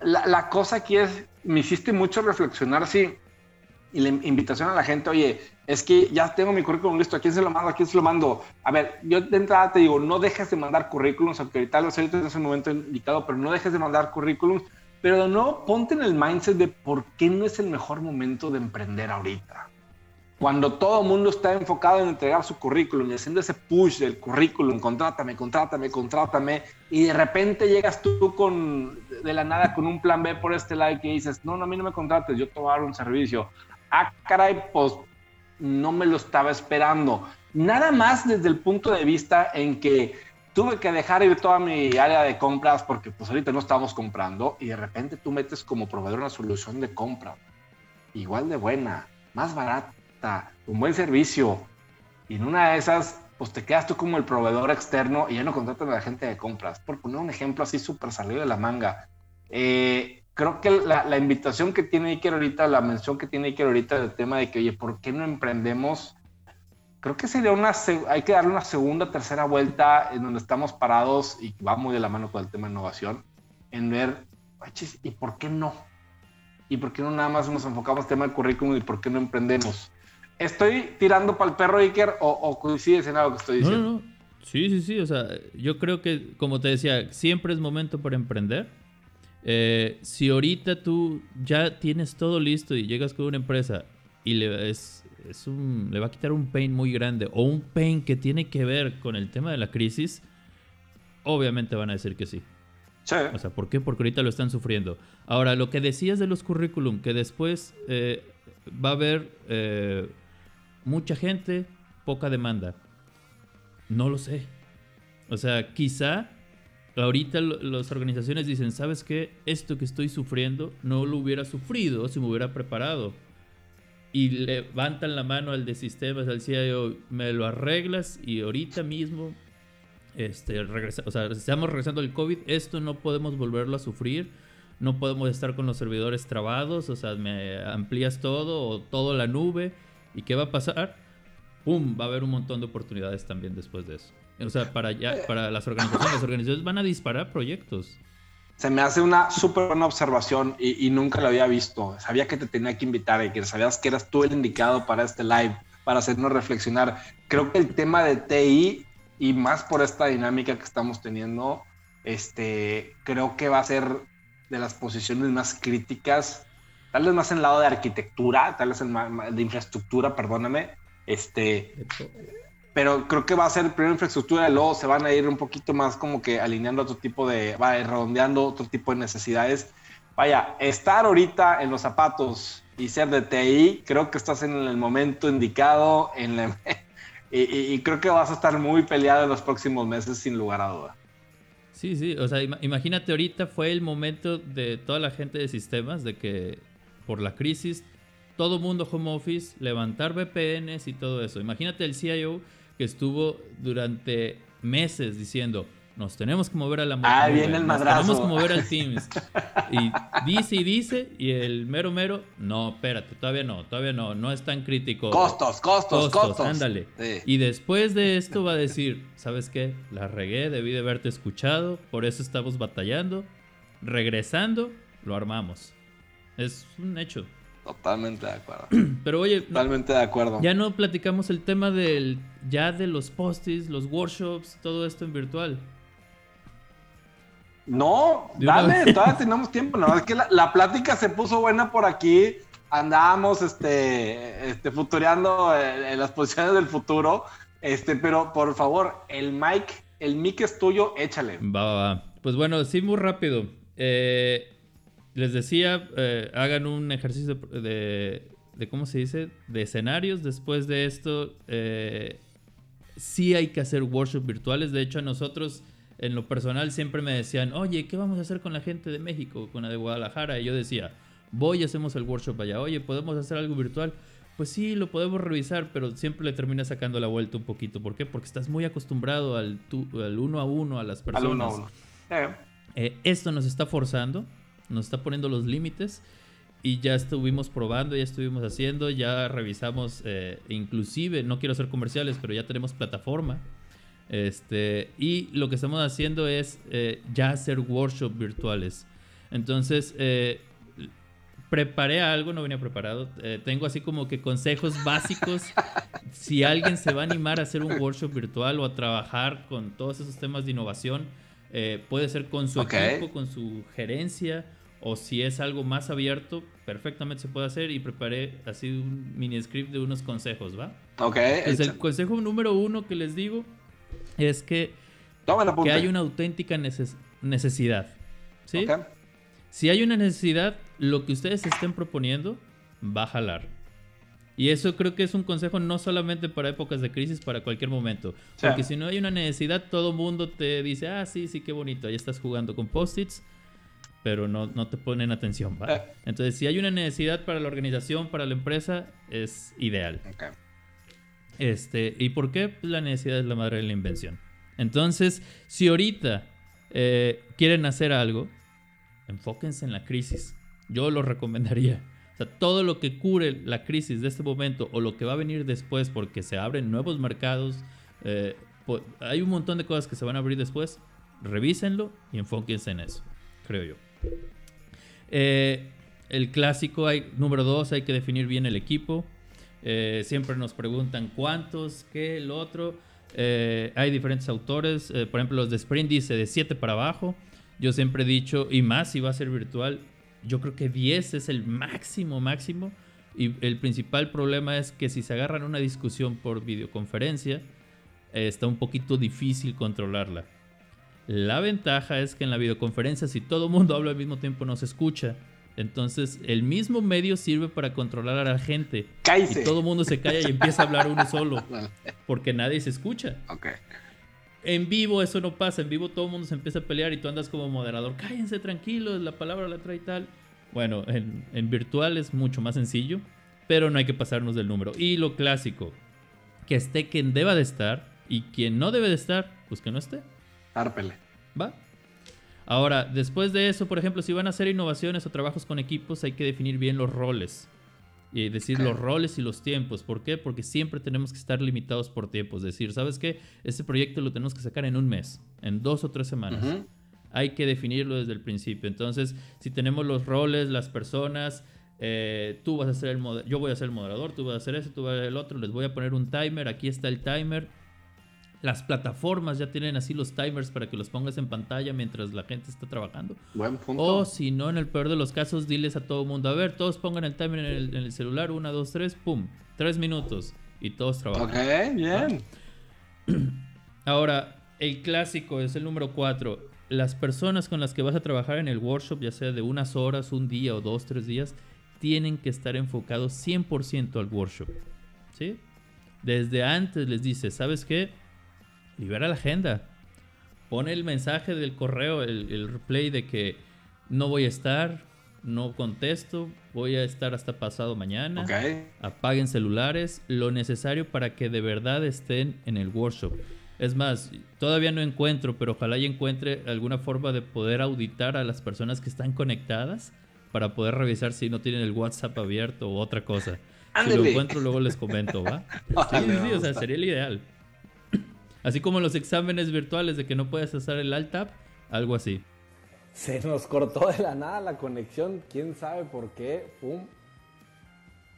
La, la cosa aquí es, me hiciste mucho reflexionar, sí, y la invitación a la gente, oye, es que ya tengo mi currículum listo, ¿a quién se lo mando? ¿A quién se lo mando? A ver, yo de entrada te digo, no dejes de mandar currículums, aunque ahorita lo sé, ahorita es un momento indicado, pero no dejes de mandar currículums, pero no ponte en el mindset de por qué no es el mejor momento de emprender ahorita. Cuando todo el mundo está enfocado en entregar su currículum y haciendo ese push del currículum, contrátame, contrátame, contrátame, y de repente llegas tú con, de la nada con un plan B por este lado y que dices, no, no, a mí no me contrates, yo te voy a dar un servicio. Ah, caray, pues no me lo estaba esperando. Nada más desde el punto de vista en que tuve que dejar ir toda mi área de compras porque pues ahorita no estábamos comprando y de repente tú metes como proveedor una solución de compra igual de buena, más barata, un buen servicio y en una de esas pues te quedas tú como el proveedor externo y ya no contratan a la gente de compras. Por poner un ejemplo así súper salido de la manga. Eh, creo que la, la, invitación que tiene Iker ahorita, la mención que tiene Iker ahorita del tema de que, oye, ¿por qué no emprendemos? Creo que sería una, hay que darle una segunda, tercera vuelta en donde estamos parados y va muy de la mano con el tema de innovación, en ver, ¿y por qué no? ¿Y por qué no nada más nos enfocamos en tema del currículum y por qué no emprendemos? ¿Estoy tirando para el perro, Iker, o, o, coincides en algo que estoy diciendo? No, no, no. Sí, sí, sí. O sea, yo creo que, como te decía, siempre es momento para emprender. Eh, si ahorita tú ya tienes todo listo y llegas con una empresa y le, es, es un, le va a quitar un pain muy grande o un pain que tiene que ver con el tema de la crisis, obviamente van a decir que sí. Sí. O sea, ¿por qué? Porque ahorita lo están sufriendo. Ahora, lo que decías de los currículum, que después eh, va a haber eh, mucha gente, poca demanda. No lo sé. O sea, quizá ahorita las organizaciones dicen, ¿sabes qué? Esto que estoy sufriendo no lo hubiera sufrido si me hubiera preparado. Y levantan la mano al de sistemas, al CIO, me lo arreglas y ahorita mismo, este, regresa, estamos regresando al COVID, esto no podemos volverlo a sufrir, no podemos estar con los servidores trabados, o sea, me amplías todo o todo la nube. ¿Y qué va a pasar? ¡Pum! Va a haber un montón de oportunidades también después de eso. O sea, para, ya, para las organizaciones, las organizaciones van a disparar proyectos. Se me hace una súper buena observación y, y, nunca lo había visto. Sabía que te tenía que invitar y que sabías que eras tú el indicado para este live, para hacernos reflexionar. Creo que el tema de TI y más por esta dinámica que estamos teniendo, este, creo que va a ser de las posiciones más críticas, tal vez más en el lado de arquitectura, tal vez en de infraestructura, perdóname, este, pero creo que va a ser primero infraestructura y luego se van a ir un poquito más como que alineando otro tipo de, va redondeando otro tipo de necesidades. Vaya, estar ahorita en los zapatos y ser de TI, creo que estás en el momento indicado en la, [laughs] y, y, y, creo que vas a estar muy peleado en los próximos meses sin lugar a duda. Sí, sí, o sea, imagínate ahorita fue el momento de toda la gente de sistemas de que por la crisis todo mundo home office, levantar VPNs y todo eso. Imagínate el CIO que estuvo durante meses diciendo, nos tenemos que mover a la Ah, viene el nos tenemos que mover al Teams. Y dice y dice, y el mero mero, no, espérate, todavía no, todavía no, no es tan crítico. Costos, costos, costos. ándale. Sí. Y después de esto va a decir, ¿sabes qué? La regué, debí de haberte escuchado, por eso estamos batallando. Regresando, lo armamos. Es un hecho. Totalmente de acuerdo. [clears throat] Pero oye, no- Totalmente de acuerdo. ya no platicamos el tema del ya de los postis, los workshops, todo esto en virtual. No, dale, [laughs] todavía tenemos tiempo. No, es que la, la plática se puso buena por aquí. Andábamos este, este, futureando en, en las posiciones del futuro. Este, pero por favor, el mic, el mic es tuyo, échale. Va, va, va. Pues bueno, sí, muy rápido. Eh, les decía, eh, hagan un ejercicio de, de, ¿cómo se dice? De escenarios. Después de esto, eh, sí hay que hacer workshops virtuales. De hecho, a nosotros, en lo personal, siempre me decían, oye, ¿qué vamos a hacer con la gente de México, con la de Guadalajara? Y yo decía, voy y hacemos el workshop allá. Oye, ¿podemos hacer algo virtual? Pues sí, lo podemos revisar, pero siempre le terminas sacando la vuelta un poquito. ¿Por qué? Porque estás muy acostumbrado al, tu- al uno a uno, a las Al personas. uno a uno. Eh, Eh, esto nos está forzando, nos está poniendo los límites y ya estuvimos probando, ya estuvimos haciendo, ya revisamos, eh, inclusive, no quiero hacer comerciales, pero ya tenemos plataforma. Este, y lo que estamos haciendo es eh, ya hacer workshops virtuales. Entonces, eh, preparé algo, no venía preparado. tengo así como que consejos básicos. [laughs] si alguien se va a animar a hacer un workshop virtual o a trabajar con todos esos temas de innovación, puede ser con su equipo, con su gerencia, o si es algo más abierto, perfectamente se puede hacer. Y preparé así un mini script de unos consejos, ¿va? ok, Pues el consejo número uno que les digo es que, que hay una auténtica neces- necesidad. ¿Sí? Ok. Si hay una necesidad, lo que ustedes estén proponiendo va a jalar. Y eso creo que es un consejo no solamente para épocas de crisis, para cualquier momento. Sí. Porque si no hay una necesidad, todo mundo te dice, ah, sí, sí, qué bonito, ahí estás jugando con post-its, pero no, no te ponen atención. ¿va? Eh. Entonces, si hay una necesidad para la organización, para la empresa, es ideal. Este, ¿Y por qué? Pues la necesidad es la madre de la invención. Entonces, si ahorita eh, quieren hacer algo, enfóquense en la crisis. Yo lo recomendaría. O sea, todo lo que cure la crisis de este momento o lo que va a venir después porque se abren nuevos mercados, eh, hay un montón de cosas que se van a abrir después. Revísenlo y enfóquense en eso, creo yo. Eh, el clásico, hay, número dos, hay que definir bien el equipo. Eh, siempre nos preguntan cuántos, qué, el otro. Eh, hay diferentes autores. por ejemplo, los de Sprint dice de 7 para abajo. Yo siempre he dicho, y más si va a ser virtual, yo creo que 10 es el máximo, máximo. Y el principal problema es que si se agarran una discusión por videoconferencia, está un poquito difícil controlarla. La ventaja es que en la videoconferencia, si todo el mundo habla al mismo tiempo, no se escucha. Entonces, el mismo medio sirve para controlar a la gente. Cállese. Y todo el mundo se calla y empieza a hablar uno solo, Vale. [laughs] porque nadie se escucha. Ok. En vivo eso no pasa, en vivo todo el mundo se empieza a pelear y tú andas como moderador, cállense tranquilos, la palabra la trae tal. Bueno, en, en virtual es mucho más sencillo, pero no hay que pasarnos del número. Y lo clásico, que esté quien deba de estar y quien no debe de estar, pues que no esté. Árpele. ¿Va? Ahora, después de eso, por ejemplo, si van a hacer innovaciones o trabajos con equipos, hay que definir bien los roles. Y decir los roles y los tiempos. ¿Por qué? Porque siempre tenemos que estar limitados por tiempos. Decir, ¿sabes qué? Este proyecto lo tenemos que sacar en un mes, en dos o tres semanas. Hay que definirlo desde el principio. Entonces, si tenemos los roles, las personas, eh, tú vas a ser el yo voy a ser el moderador, tú vas a hacer eso, tú vas a ser el otro, les voy a poner un timer, aquí está el timer. Las plataformas ya tienen así los timers para que los pongas en pantalla mientras la gente está trabajando. Buen punto. O si no, en el peor de los casos, diles a todo el mundo, a ver, todos pongan el timer en el, en el celular, una, dos, tres, pum, tres minutos y todos trabajan. ok, bien. [clears throat] Ahora, el clásico es el número 4. Las personas con las que vas a trabajar en el workshop, ya sea de unas horas, un día o dos, tres días, tienen que estar enfocados 100% al workshop. ¿Sí? Desde antes les dices, ¿sabes qué? Libera la agenda. Pone el mensaje del correo, el, el replay de que no voy a estar, no contesto, voy a estar hasta pasado mañana Ok. apaguen celulares, lo necesario para que de verdad estén en el workshop. Es más, todavía no encuentro, pero ojalá y encuentre alguna forma de poder auditar a las personas que están conectadas para poder revisar si no tienen el WhatsApp abierto o otra cosa. Si lo encuentro, luego les comento, ¿va? [laughs] Sí, sí, sí, o sea, sería el ideal. Así como los exámenes virtuales de que no puedes hacer el alt tab, algo así. Se nos cortó de la nada la conexión, quién sabe por qué. Pum.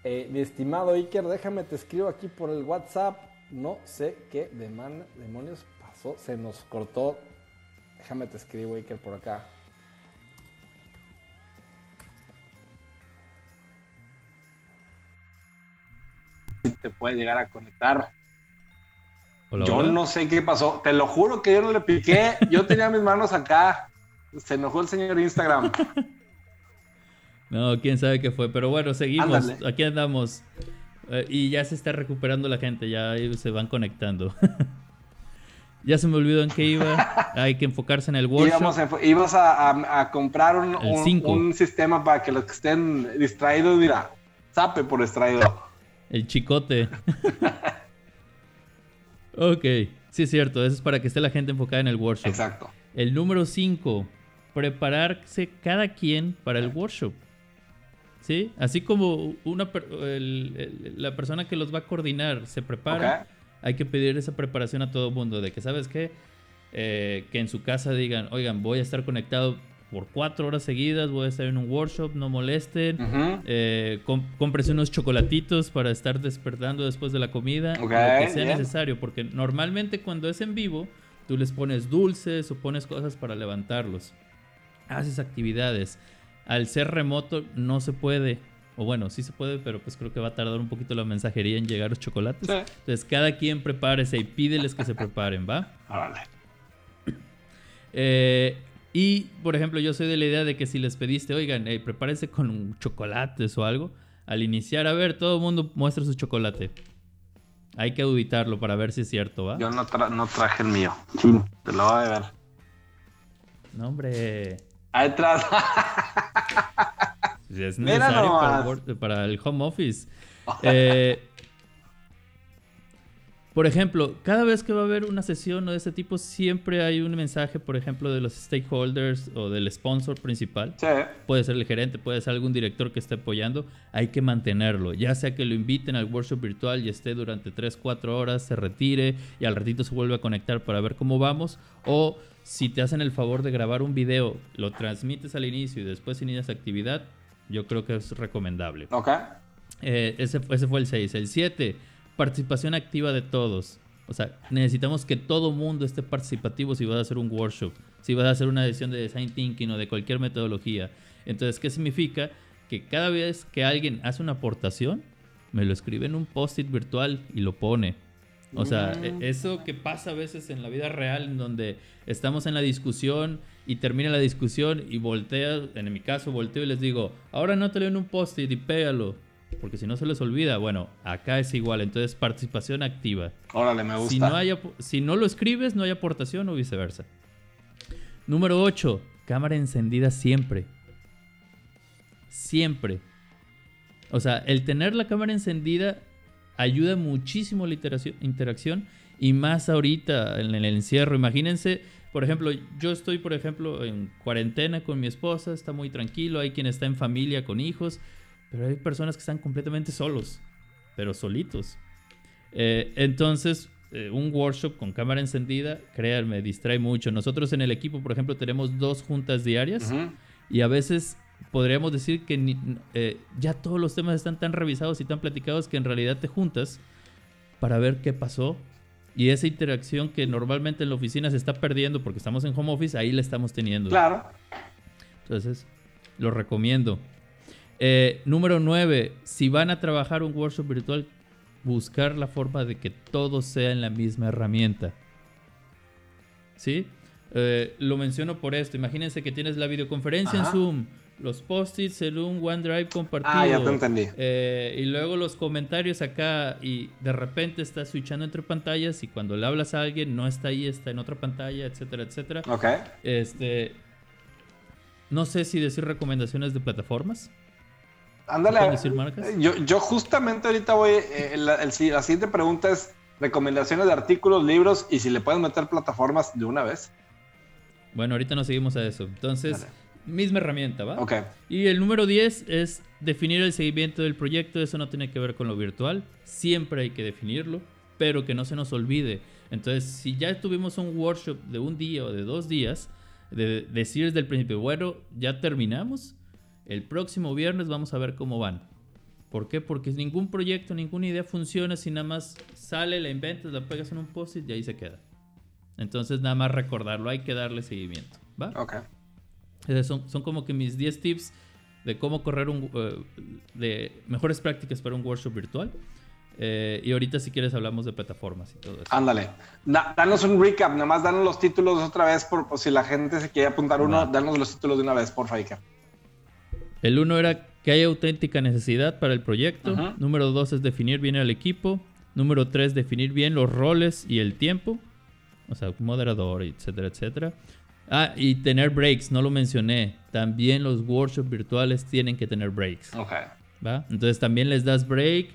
Eh, mi estimado Iker, déjame te escribo aquí por el WhatsApp no sé qué demonios pasó. Se nos cortó. Déjame te escribo, Iker, por acá. Te puede llegar a conectar. Yo no sé qué pasó. Te lo juro que yo no le piqué. Yo tenía mis manos acá. Se enojó el señor Instagram. [laughs] No, quién sabe qué fue. Pero bueno, seguimos. Aquí andamos. Eh, y ya se está recuperando la gente, ya se van conectando. [laughs] ya se me olvidó en qué iba. Hay que enfocarse en el workshop. ibas a, comprar un, un, sistema para que los que estén distraídos, mira, sape por distraído. El chicote. [laughs] ok, sí es cierto, eso es para que esté la gente enfocada en el workshop. Exacto. El número 5, prepararse cada quien para el workshop. ¿sí? Así como una, la persona que los va a coordinar se prepara, hay que pedir esa preparación a todo el mundo, de que, ¿sabes qué? Eh, que en su casa digan, oigan, voy a estar conectado por cuatro horas seguidas, voy a estar en un workshop, no molesten, eh, unos chocolatitos para estar despertando después de la comida, lo que sea necesario, porque normalmente cuando es en vivo, tú les pones dulces o pones cosas para levantarlos, haces actividades al ser remoto no se puede. O bueno, sí se puede, pero pues creo que va a tardar un poquito la mensajería en llegar los chocolates. Entonces, cada quien prepárese y pídeles que se preparen, ¿va? Vale. Eh, y, por ejemplo, yo soy de la idea de que si les pediste, oigan, eh, prepárense con chocolates o algo, al iniciar, a ver, todo el mundo muestra su chocolate. Hay que auditarlo para ver si es cierto, ¿va? Yo no, no traje el mío. Sí, te lo voy a ver. No, hombre. Ahí atrás. [laughs] es necesario para, el home office. [laughs] Eh, por ejemplo, cada vez que va a haber una sesión de ese tipo, siempre hay un mensaje, por ejemplo, de los stakeholders o del sponsor principal. Sí. Puede ser el gerente, puede ser algún director que esté apoyando. Hay que mantenerlo. Ya sea que lo inviten al workshop virtual y esté durante 3, 4 horas, se retire y al ratito se vuelve a conectar para ver cómo vamos. O si te hacen el favor de grabar un video, lo transmites al inicio y después inicias actividad, yo creo que es recomendable. Ok. Eh, ese, ese, fue el 6. El 7, participación activa de todos. O sea, necesitamos que todo mundo esté participativo si vas a hacer un workshop, si vas a hacer una edición de design thinking o de cualquier metodología. Entonces, ¿qué significa? Que cada vez que alguien hace una aportación, me lo escribe en un post-it virtual y lo pone. O sea, e, eso que pasa a veces en la vida real, en donde estamos en la discusión y termina la discusión y voltea, en mi caso volteo y les digo, ahora no te leo en un post-it y pégalo, porque si no se les olvida. Bueno, acá es igual, entonces participación activa. Órale, me gusta. Si no, hay, si no lo escribes, no hay aportación o viceversa. Número 8, cámara encendida siempre. Siempre. O sea, el tener la cámara encendida ayuda muchísimo la interacción y más ahorita en el encierro. Imagínense, por ejemplo, yo estoy, por ejemplo, en cuarentena con mi esposa, está muy tranquilo, hay quien está en familia con hijos, pero hay personas que están completamente solos, pero solitos. Eh, entonces, eh, un workshop con cámara encendida, créanme, distrae mucho. Nosotros en el equipo, por ejemplo, tenemos dos juntas diarias y a veces podríamos decir que eh, ya todos los temas están tan revisados y tan platicados que en realidad te juntas para ver qué pasó. Y esa interacción que normalmente en la oficina se está perdiendo porque estamos en home office, ahí la estamos teniendo. Claro. Entonces, lo recomiendo. Eh, número 9. Si van a trabajar un workshop virtual, buscar la forma de que todo sea en la misma herramienta. ¿Sí? Eh, lo menciono por esto. Imagínense que tienes la videoconferencia en Zoom los post-its en un OneDrive compartido. Ah, ya te entendí. Eh, y luego los comentarios acá y de repente estás switchando entre pantallas y cuando le hablas a alguien no está ahí, está en otra pantalla, etcétera, etcétera. Ok. Este, no sé si decir recomendaciones de plataformas. Ándale. Decir marcas? Yo, yo justamente ahorita voy, eh, la, siguiente pregunta es, recomendaciones de artículos, libros y si le pueden meter plataformas de una vez. Bueno, ahorita nos seguimos a eso. Entonces, misma herramienta, ¿va? Ok. Y el número 10 es definir el seguimiento del proyecto. Eso no tiene que ver con lo virtual. Siempre hay que definirlo, pero que no se nos olvide. Entonces, si ya tuvimos un workshop de un día o de dos días, de decir desde el principio, bueno, ya terminamos. El próximo viernes vamos a ver cómo van. ¿Por qué? Porque ningún proyecto, ninguna idea funciona si nada más sale, la inventas, la pegas en un post-it y ahí se queda. Entonces nada más recordarlo, hay que darle seguimiento. ¿Va? Ok. son, son como que mis 10 tips de cómo correr un... Eh, de mejores prácticas para un workshop virtual. Eh, y ahorita si quieres hablamos de plataformas y todo eso. Ándale. danos un recap, nada más danos los títulos otra vez por, si la gente se quiere apuntar uno, danos los títulos de una vez, por favor. El uno era que hay auténtica necesidad para el proyecto. Número dos es definir bien el equipo. Número tres, definir bien los roles y el tiempo. O sea, moderador, etcétera, etcétera. Ah, y tener breaks, no lo mencioné. También los workshops virtuales tienen que tener breaks. Ok. ¿Va? Entonces también les das break.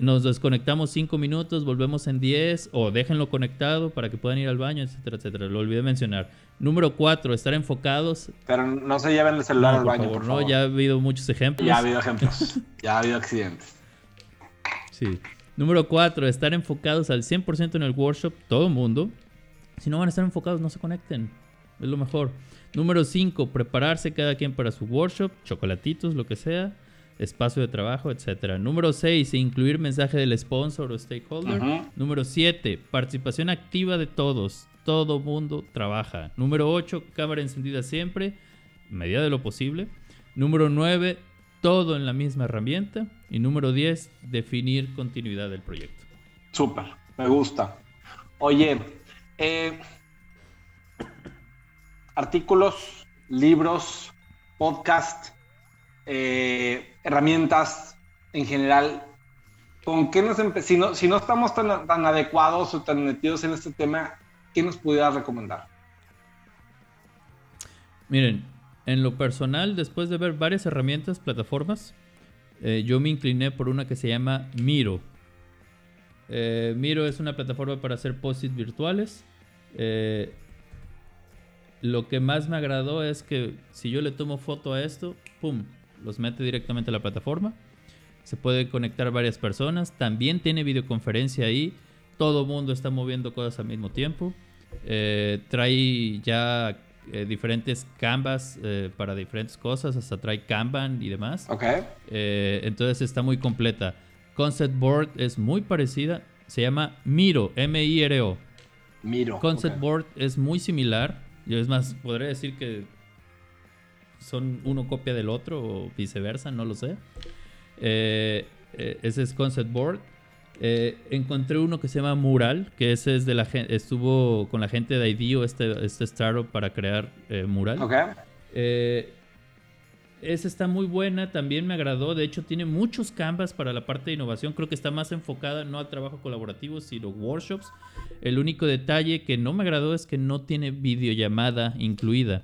Nos desconectamos cinco minutos, volvemos en 10 o déjenlo conectado para que puedan ir al baño, etcétera, etcétera. Lo olvidé mencionar. Número cuatro, estar enfocados. Pero no se lleven el celular al baño, por favor. No, ya ha habido muchos ejemplos. Ya ha habido ejemplos. ya ha habido accidentes. Sí. Número cuatro, estar enfocados al 100% en el workshop, todo el mundo. Si no van a estar enfocados, no se conecten. Es lo mejor. Número cinco, prepararse cada quien para su workshop, chocolatitos, lo que sea, espacio de trabajo, etc. Número 6, incluir mensaje del sponsor o stakeholder. Número 7, participación activa de todos todo mundo trabaja. Número 8, cámara encendida siempre, medida de lo posible. Número 9, todo en la misma herramienta. Y número 10, definir continuidad del proyecto. Súper, me gusta. Oye, eh, artículos, libros, podcast, eh, herramientas en general. ¿Con qué nos empezamos? Si no, estamos tan, tan adecuados o tan metidos en este tema, ¿qué nos pudiera recomendar? Miren, en lo personal, después de ver varias herramientas, plataformas, eh, yo me incliné por una que se llama Miro. Eh, Miro es una plataforma para hacer posts virtuales. Lo que más me agradó es que si yo le tomo foto a esto, ¡pum! Los mete directamente a la plataforma. Se puede conectar varias personas. También tiene videoconferencia ahí todo mundo está moviendo cosas al mismo tiempo. Eh, trae ya eh, diferentes canvas eh, para diferentes cosas, hasta trae Kanban y demás. Ok. entonces está muy completa. Concept Board es muy parecida, se llama Miro, M-I-R-O. Miro. Concept Board es muy similar. Yo es más, podría decir que son uno copia del otro o viceversa, no lo sé. ese es Concept Board. Eh, encontré uno que se llama Mural, que ese es de la gente, estuvo con la gente de IDEO, este, este startup para crear eh, Mural. Ok. Eh, esa está muy buena, también me agradó. De hecho, tiene muchos canvas para la parte de innovación. Creo que está más enfocada no al trabajo colaborativo, sino workshops. El único detalle que no me agradó es que no tiene videollamada incluida.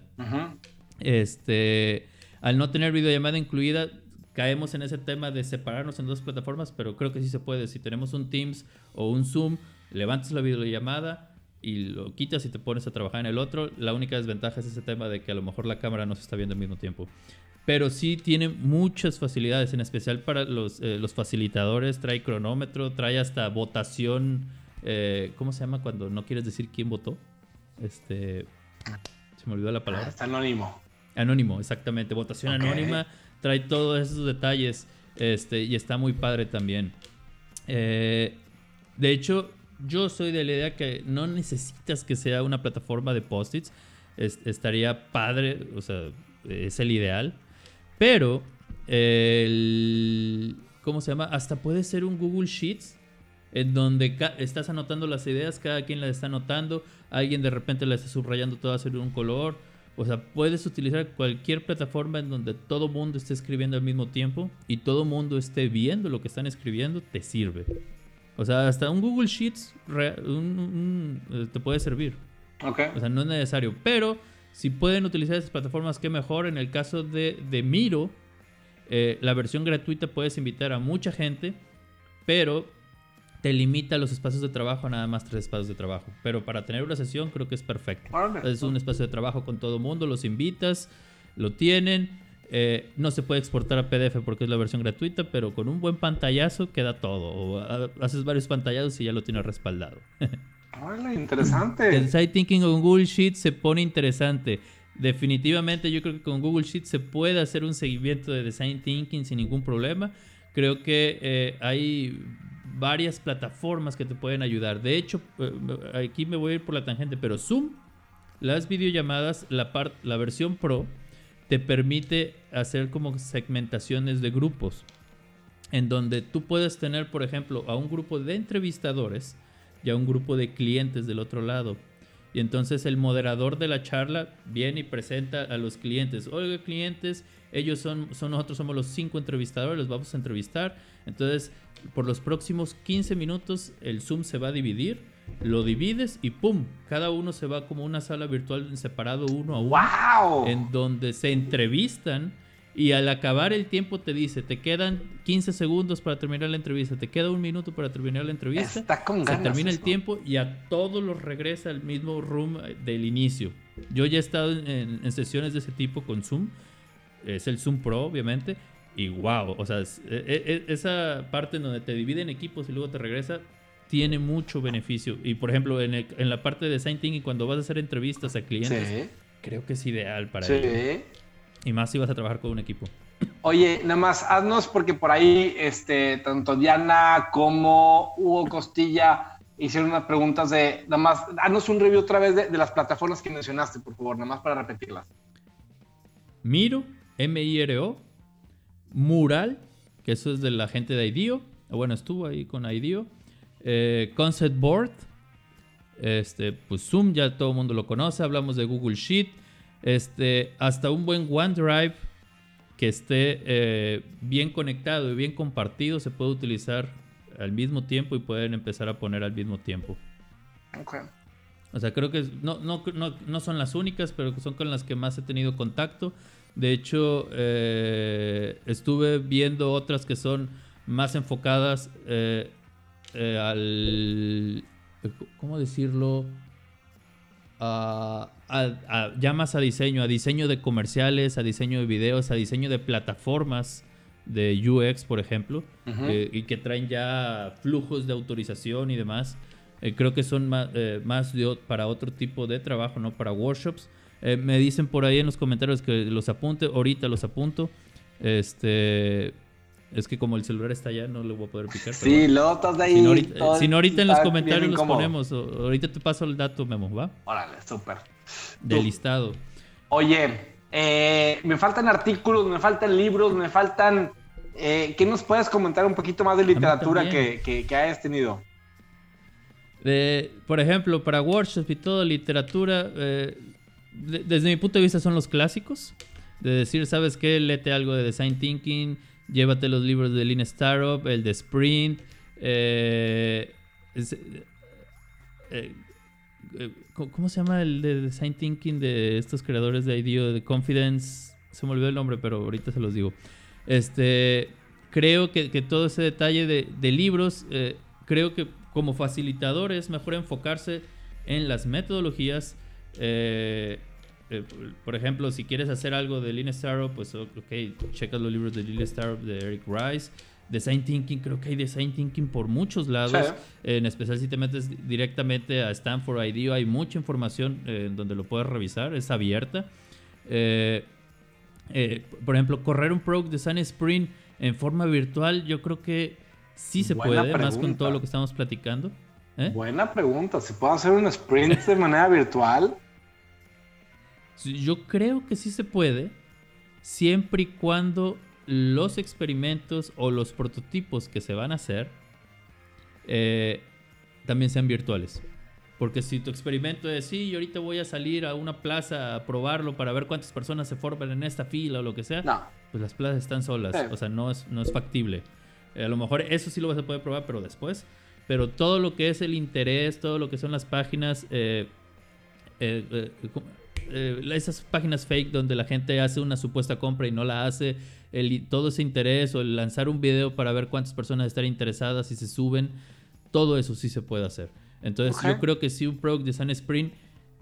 Este, al no tener videollamada incluida, caemos en ese tema de separarnos en dos plataformas, pero creo que sí se puede. Si tenemos un Teams o un Zoom, levantas la videollamada y lo quitas y te pones a trabajar en el otro. La única desventaja es ese tema de que a lo mejor la cámara no se está viendo al mismo tiempo. Pero sí tiene muchas facilidades, en especial para los, eh, facilitadores. Trae cronómetro, trae hasta votación. Eh, ¿Cómo se llama cuando no quieres decir quién votó? Este. Se me olvidó la palabra. Está anónimo. Anónimo, exactamente. Votación anónima trae todos esos detalles este, y está muy padre también. Eh, de hecho, yo soy de la idea que no necesitas que sea una plataforma de post-its. estaría padre, o sea, es el ideal. Pero, el, ¿cómo se llama? Hasta puede ser un Google Sheets en donde estás anotando las ideas, cada quien las está anotando, alguien de repente las está subrayando todas en un color o sea, puedes utilizar cualquier plataforma en donde todo mundo esté escribiendo al mismo tiempo y todo mundo esté viendo lo que están escribiendo, te sirve. O sea, hasta un Google Sheets eh, te puede servir. Okay. O sea, no es necesario. Pero si pueden utilizar esas plataformas, qué mejor. En el caso de, de Miro, eh, la versión gratuita puedes invitar a mucha gente, pero te limita los espacios de trabajo a nada más tres espacios de trabajo. Pero para tener una sesión creo que es perfecto. Es un espacio de trabajo con todo mundo, los invitas, lo tienen. Eh, no se puede exportar a PDF porque es la versión gratuita, pero con un buen pantallazo queda todo. O haces varios pantallazos y ya lo tienes respaldado. [laughs] Hola, interesante. El site thinking con Google Sheets se pone interesante. Definitivamente yo creo que con Google Sheets se puede hacer un seguimiento de design thinking sin ningún problema. Creo que eh, hay varias plataformas que te pueden ayudar. De hecho, eh, aquí me voy a ir por la tangente, pero Zoom, las videollamadas, la, la versión Pro, te permite hacer como segmentaciones de grupos, en donde tú puedes tener, por ejemplo, a un grupo de entrevistadores y a un grupo de clientes del otro lado. Y entonces el moderador de la charla viene y presenta a los clientes. Oiga, clientes, ellos son, son nosotros somos los cinco entrevistadores, los vamos a entrevistar. Entonces, por los próximos 15 minutos, el Zoom se va a dividir lo divides y ¡pum! Cada uno se va como una sala virtual separado uno a uno. En donde se entrevistan y al acabar el tiempo te dice, te quedan 15 segundos para terminar la entrevista, te queda un minuto para terminar la entrevista. Está con se termina el tiempo y a todos los regresa al mismo room del inicio. Yo ya he estado en, sesiones de ese tipo con Zoom. Es el Zoom Pro, obviamente. Y wow, o sea, e, e, esa parte donde te dividen equipos y luego te regresa, tiene mucho beneficio. Y por ejemplo, en, en la parte de design thinking, cuando vas a hacer entrevistas a clientes, creo que es ideal para sí. Y más si vas a trabajar con un equipo. Oye, nada más, haznos, porque por ahí, este, tanto Diana como Hugo Costilla hicieron unas preguntas de, nada más, haznos un review otra vez de, las plataformas que mencionaste, por favor, nada más para repetirlas. Miro, M-I-R-O, Mural, que eso es de la gente de IDEO, bueno, estuvo ahí con IDEO, eh, concept Board. Este, pues Zoom ya todo el mundo lo conoce. Hablamos de Google Sheet. Este, hasta un buen OneDrive que esté eh, bien conectado y bien compartido se puede utilizar al mismo tiempo y pueden empezar a poner al mismo tiempo. O sea, creo que no, no, no, son las únicas, pero son con las que más he tenido contacto. De hecho, eh, estuve viendo otras que son más enfocadas eh, al... ¿Cómo decirlo? A, ya más a diseño, a diseño de comerciales, a diseño de videos, a diseño de plataformas de UX, por ejemplo, eh, y que traen ya flujos de autorización y demás. Eh, creo que son más, más para otro tipo de trabajo, no para workshops. Me dicen por ahí en los comentarios que los apunte, ahorita los apunto. Este, es que como el celular está allá, no le voy a poder picar. Sí, luego estás de ahí. Si no, ahorita, en los comentarios los ponemos. ahorita te paso el dato, Memo, ¿va? Órale, súper. De listado. Oye, eh, me faltan artículos, me faltan libros, me faltan... Eh, ¿Qué nos puedes comentar un poquito más de literatura que, que, hayas tenido? por ejemplo, para workshops y todo, literatura, eh, desde mi punto de vista son los clásicos. De decir, ¿sabes qué? Lete algo de design thinking, Llévate los libros de Lean Startup, el de Sprint. Eh, eh, eh, ¿Cómo se llama el de Design Thinking de estos creadores de IDEO, de Confidence? Se me olvidó el nombre, pero ahorita se los digo. Este, creo que, todo ese detalle de, libros, creo que como facilitador es mejor enfocarse en las metodologías. Eh, por ejemplo, si quieres hacer algo de Lean Startup, pues ok, checa los libros de Lean Startup de Eric Rice. Design Thinking, creo que hay Design Thinking por muchos lados. en especial si te metes directamente a Stanford IDEO, hay mucha información eh, en donde lo puedes revisar, es abierta. Eh, por ejemplo, correr un Pro Design Sprint en forma virtual, yo creo que sí se puede, más con todo lo que estamos platicando. Buena pregunta, ¿se puede hacer un sprint de manera virtual? Yo creo que sí se puede, siempre y cuando los experimentos o los prototipos que se van a hacer eh, también sean virtuales. Porque si tu experimento es, sí, yo ahorita voy a salir a una plaza a probarlo para ver cuántas personas se forman en esta fila o lo que sea, pues las plazas están solas, o sea, no es, no es factible. Eh, a lo mejor eso sí lo vas a poder probar, pero después. Pero todo lo que es el interés, todo lo que son las páginas, eh, eh, esas páginas fake donde la gente hace una supuesta compra y no la hace, el, todo ese interés o el lanzar un video para ver cuántas personas están interesadas y se suben, todo eso sí se puede hacer. Entonces yo creo que si un Product Design Sprint,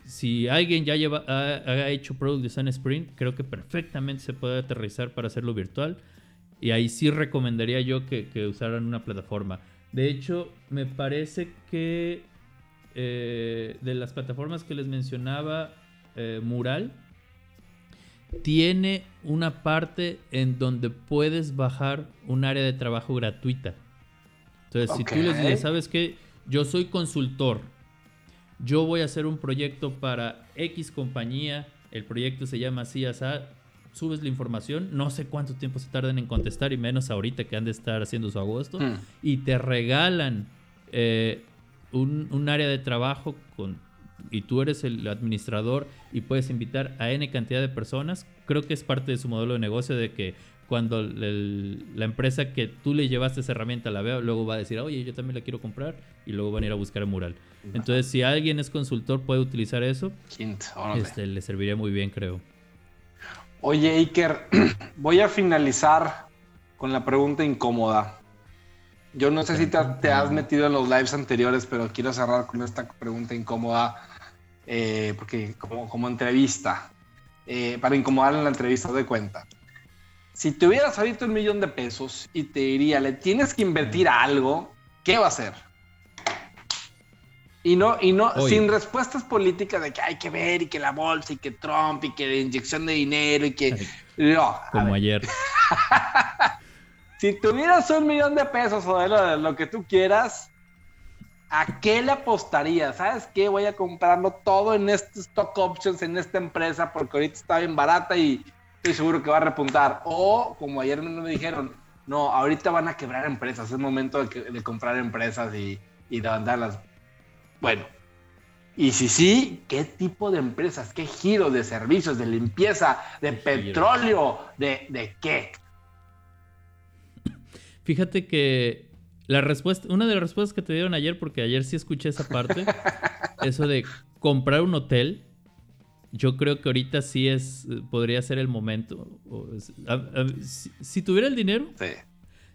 si alguien ya lleva, ha, hecho Product Design Sprint, creo que perfectamente se puede aterrizar para hacerlo virtual. Y ahí sí recomendaría yo que, usaran una plataforma. De hecho, me parece que eh, de las plataformas que les mencionaba, eh, Mural, tiene una parte en donde puedes bajar un área de trabajo gratuita. Entonces, si tú les dices, ¿sabes qué? Yo soy consultor. Yo voy a hacer un proyecto para X compañía. El proyecto se llama así, Subes la información. No sé cuánto tiempo se tardan en contestar y menos ahorita que han de estar haciendo su agosto. Hmm. Y te regalan eh, un, un área de trabajo con y tú eres el administrador y puedes invitar a N cantidad de personas, creo que es parte de su modelo de negocio de que cuando la empresa que tú le llevaste esa herramienta la vea, luego va a decir, oye, yo también la quiero comprar y luego van a ir a buscar el mural. Entonces, si alguien es consultor, puede utilizar eso. Este, le serviría muy bien, creo. Oye, Iker, [clears throat] voy a finalizar con la pregunta incómoda. Yo no sé si te, has metido en los lives anteriores, pero quiero cerrar con esta pregunta incómoda, eh, porque como, entrevista, eh, para incomodar en la entrevista, de cuenta. Si tuvieras ahorita un millón de pesos y te diría, le tienes que invertir a algo, ¿qué va a hacer? Y no, y no, sin respuestas políticas de que hay que ver y que la bolsa y que Trump y que la inyección de dinero y que. No. Como ayer. [laughs] Si tuvieras un millón de pesos o de lo, que tú quieras, ¿a qué le apostarías? ¿Sabes qué? Voy a comprarlo todo en este stock options, en esta empresa, porque ahorita está bien barata y estoy seguro que va a repuntar. O, como ayer me dijeron, no, ahorita van a quebrar empresas, es momento de, comprar empresas y, y de venderlas. Bueno, y si sí, ¿qué tipo de empresas? ¿Qué giro de servicios, de limpieza, de petróleo, de, de qué? Fíjate que la respuesta, una de las respuestas que te dieron ayer, porque ayer sí escuché esa parte, [laughs] eso de comprar un hotel, yo creo que ahorita sí es, podría ser el momento. si, tuviera el dinero,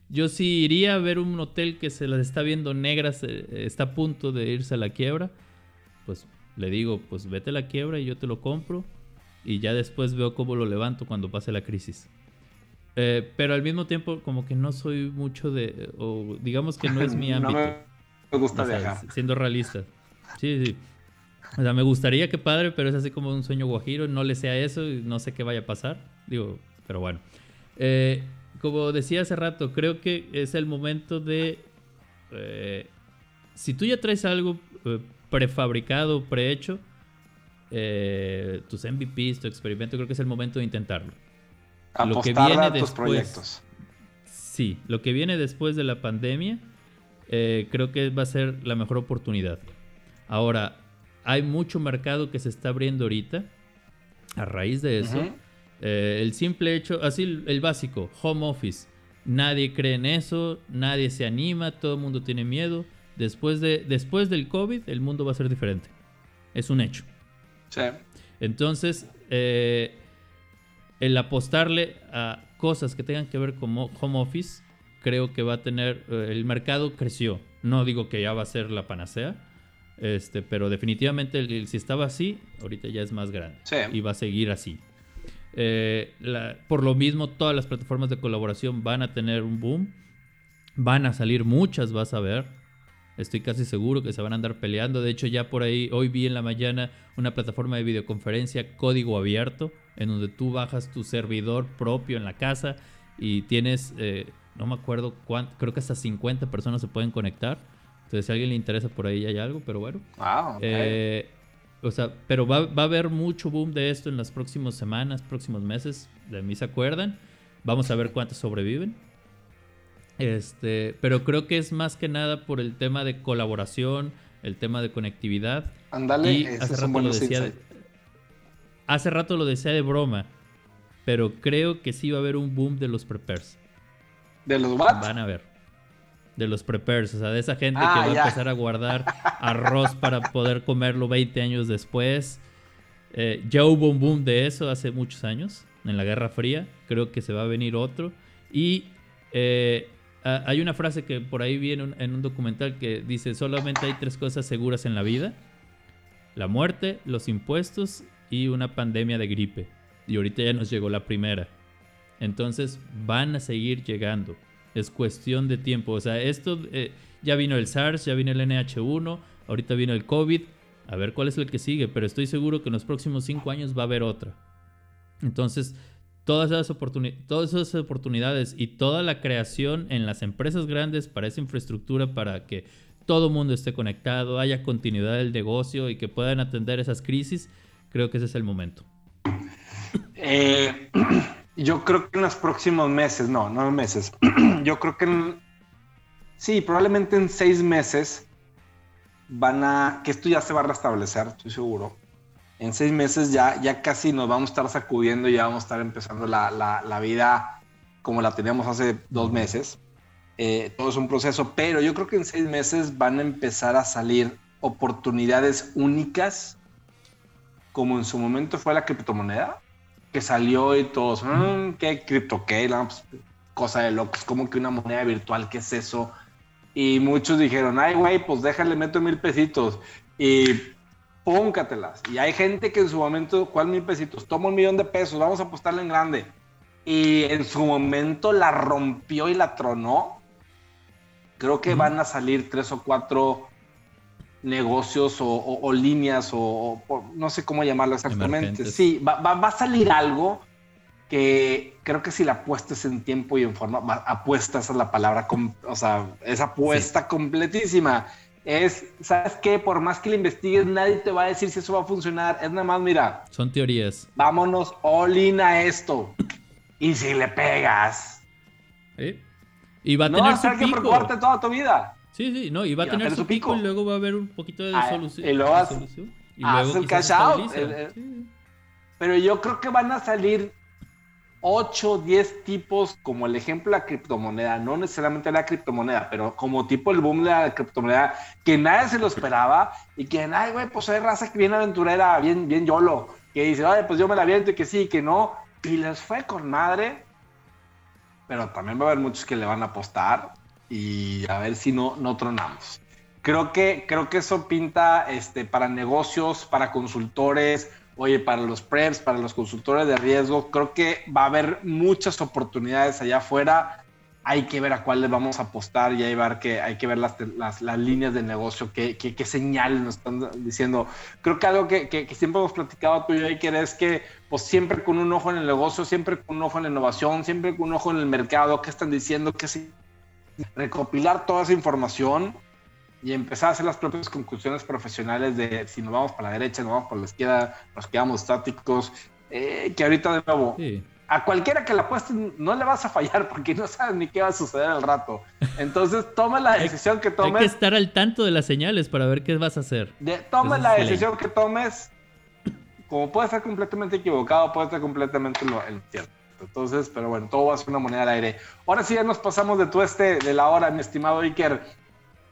yo sí iría a ver un hotel que se las está viendo negras, está a punto de irse a la quiebra, pues le digo, pues vete a la quiebra y yo te lo compro y ya después veo cómo lo levanto cuando pase la crisis. Eh, pero al mismo tiempo, como que no soy mucho de. O digamos que no es mi [laughs] ámbito. no me gusta viajar. Siendo realista. Sí, sí. O sea, me gustaría que padre, pero es así como un sueño guajiro. No le sea eso y no sé qué vaya a pasar. Digo, pero bueno. Eh, como decía hace rato, creo que es el momento de. Eh, si tú ya traes algo prefabricado, prehecho, tus MVPs, tu experimento, creo que es el momento de intentarlo lo que viene después, proyectos. Sí, lo que viene después de la pandemia eh, creo que va a ser la mejor oportunidad. Ahora, hay mucho mercado que se está abriendo ahorita a raíz de eso. Eh, el simple hecho, así el, básico, home office. Nadie cree en eso, nadie se anima, todo el mundo tiene miedo. Después, de, después del COVID, el mundo va a ser diferente. Es un hecho. Sí. Entonces, eh, el apostarle a cosas que tengan que ver con home office, creo que va a tener, eh, el mercado creció. No digo que ya va a ser la panacea, este, pero definitivamente si estaba así, ahorita ya es más grande y va a seguir así. Eh, por lo mismo, todas las plataformas de colaboración van a tener un boom. Van a salir muchas, vas a ver. Estoy casi seguro que se van a andar peleando. De hecho, ya por ahí, hoy vi en la mañana una plataforma de videoconferencia código abierto, en donde tú bajas tu servidor propio en la casa y tienes, eh, no me acuerdo cuánto, creo que hasta 50 personas se pueden conectar. Entonces, si a alguien le interesa por ahí hay algo, pero bueno. Eh, o sea, pero va, va, a haber mucho boom de esto en las próximas semanas, próximos meses. De mí se acuerdan. Vamos a ver cuántos sobreviven. Este, pero creo que es más que nada por el tema de colaboración, el tema de conectividad. Andale, hace rato lo decía. hace rato lo decía de broma, pero creo que sí va a haber un boom de los prepares. ¿De los what? Van a ver. De los prepares, o sea, de esa gente ah, que va a empezar a guardar [laughs] arroz para poder comerlo 20 años después. Eh, ya hubo un boom de eso hace muchos años, en la Guerra Fría. Creo que se va a venir otro. Y eh, ah, hay una frase que por ahí viene en un documental que dice, solamente hay tres cosas seguras en la vida. La muerte, los impuestos y una pandemia de gripe. Y ahorita ya nos llegó la primera. Entonces van a seguir llegando. Es cuestión de tiempo. O sea, esto eh, ya vino el SARS, ya vino el NH1, ahorita vino el COVID. A ver cuál es el que sigue, pero estoy seguro que en los próximos cinco años va a haber otra. Entonces, todas esas, oportunidades y toda la creación en las empresas grandes para esa infraestructura, para que todo el mundo esté conectado, haya continuidad del negocio y que puedan atender esas crisis, creo que ese es el momento. Eh, [clears throat] yo creo que en los próximos meses, no, no meses, [clears throat] yo creo que en, sí, probablemente en seis meses van a, que esto ya se va a restablecer, estoy seguro. En seis meses ya, ya casi nos vamos a estar sacudiendo y ya vamos a estar empezando la, la, vida como la teníamos hace dos meses. Eh, todo es un proceso, pero yo creo que en seis meses van a empezar a salir oportunidades únicas, como en su momento fue la criptomoneda, que salió y todos, mm, ¿qué cripto qué? Pues, cosa de locos, como que una moneda virtual, ¿qué es eso? Y muchos dijeron, ay, güey, pues déjale, meto mil pesitos. Y póncatelas. Y hay gente que en su momento, ¿cuál mil pesitos? Toma un millón de pesos, vamos a apostarle en grande. Y en su momento la rompió y la tronó. Creo que van a salir tres o cuatro negocios o, líneas o, no sé cómo llamarlo exactamente. Sí, va, a salir algo que creo que si la apuestas en tiempo y en forma, apuestas es la palabra, o sea, es apuesta completísima. Es, ¿sabes qué? Por más que le investigues, nadie te va a decir si eso va a funcionar. Es nada más, mira. Son teorías. Vámonos all in a esto. Y si le pegas. Y va a tener su pico. que preocuparte toda tu vida. Sí, sí, no, y va a tener su pico, y luego va a haber un poquito de ah, solución. Y luego hace el cash out. Pero yo creo que van a salir 8, 10 tipos, como el ejemplo de la criptomoneda, no necesariamente la criptomoneda, pero como tipo el boom de la criptomoneda, que nadie se lo esperaba y que, ay, güey, pues hay raza que viene aventurera, bien, bien yolo, que dice, ay, pues yo me la aviento y que sí, que no, y les fue con madre, pero también va a haber muchos que le van a apostar y a ver si no, no tronamos. Creo que, creo que eso pinta este, para negocios, para consultores, oye, para los preps, para los consultores de riesgo, creo que va a haber muchas oportunidades allá afuera. Hay que ver a cuáles vamos a apostar y hay, ver que, hay que ver las, las, las líneas de negocio, qué, qué, qué, señales nos están diciendo. Creo que algo que, que, siempre hemos platicado tú y yo, Iker, es que pues siempre con un ojo en el negocio, siempre con un ojo en la innovación, siempre con un ojo en el mercado, qué están diciendo, qué se recopilar toda esa información y empezar a hacer las propias conclusiones profesionales de si nos vamos para la derecha, nos vamos para la izquierda, nos quedamos estáticos, eh, que ahorita de nuevo, a cualquiera que la apueste no le vas a fallar porque no sabes ni qué va a suceder al rato. Entonces toma la [laughs] decisión que tomes. Hay que estar al tanto de las señales para ver qué vas a hacer. toma la decisión que tomes, como puede estar completamente equivocado, puede estar completamente lo, el cierto. Entonces, pero bueno, todo va a ser una moneda al aire. Ahora sí ya nos pasamos de tu este de la hora, mi estimado Iker.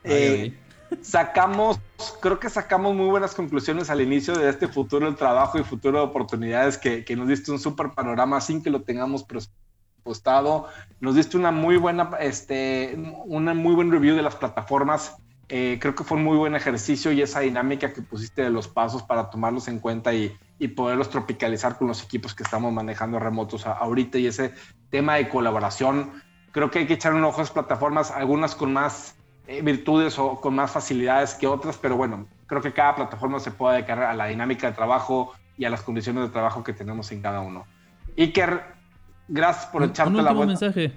Eh, sacamos, creo que sacamos muy buenas conclusiones al inicio de este futuro del trabajo y futuro de oportunidades que, nos diste un súper panorama sin que lo tengamos presupuestado. Nos diste una muy buena, este, una muy buen review de las plataformas eh, creo que fue un muy buen ejercicio y esa dinámica que pusiste de los pasos para tomarlos en cuenta y, poderlos tropicalizar con los equipos que estamos manejando remotos ahorita y ese tema de colaboración. Creo que hay que echar un ojo a las plataformas, algunas con más eh, virtudes o con más facilidades que otras, pero bueno, creo que cada plataforma se puede dedicar a la dinámica de trabajo y a las condiciones de trabajo que tenemos en cada uno. Iker, gracias por echarte la vuelta. mensaje.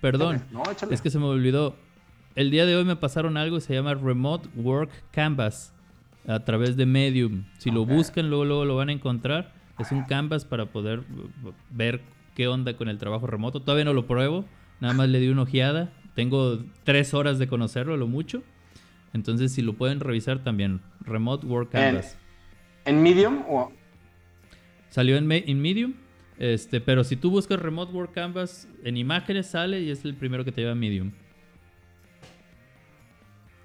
Perdón, es que se me olvidó el día de hoy me pasaron algo, se llama Remote Work Canvas a través de Medium. Si lo buscan, luego, luego lo van a encontrar. Es un canvas para poder ver qué onda con el trabajo remoto. Todavía no lo pruebo, nada más le di una ojeada. Tengo tres horas de conocerlo, lo mucho. Entonces, si lo pueden revisar también, Remote Work Canvas. ¿En, Medium o...? Salió en, en Medium, este, pero si tú buscas Remote Work Canvas, en imágenes sale y es el primero que te lleva a Medium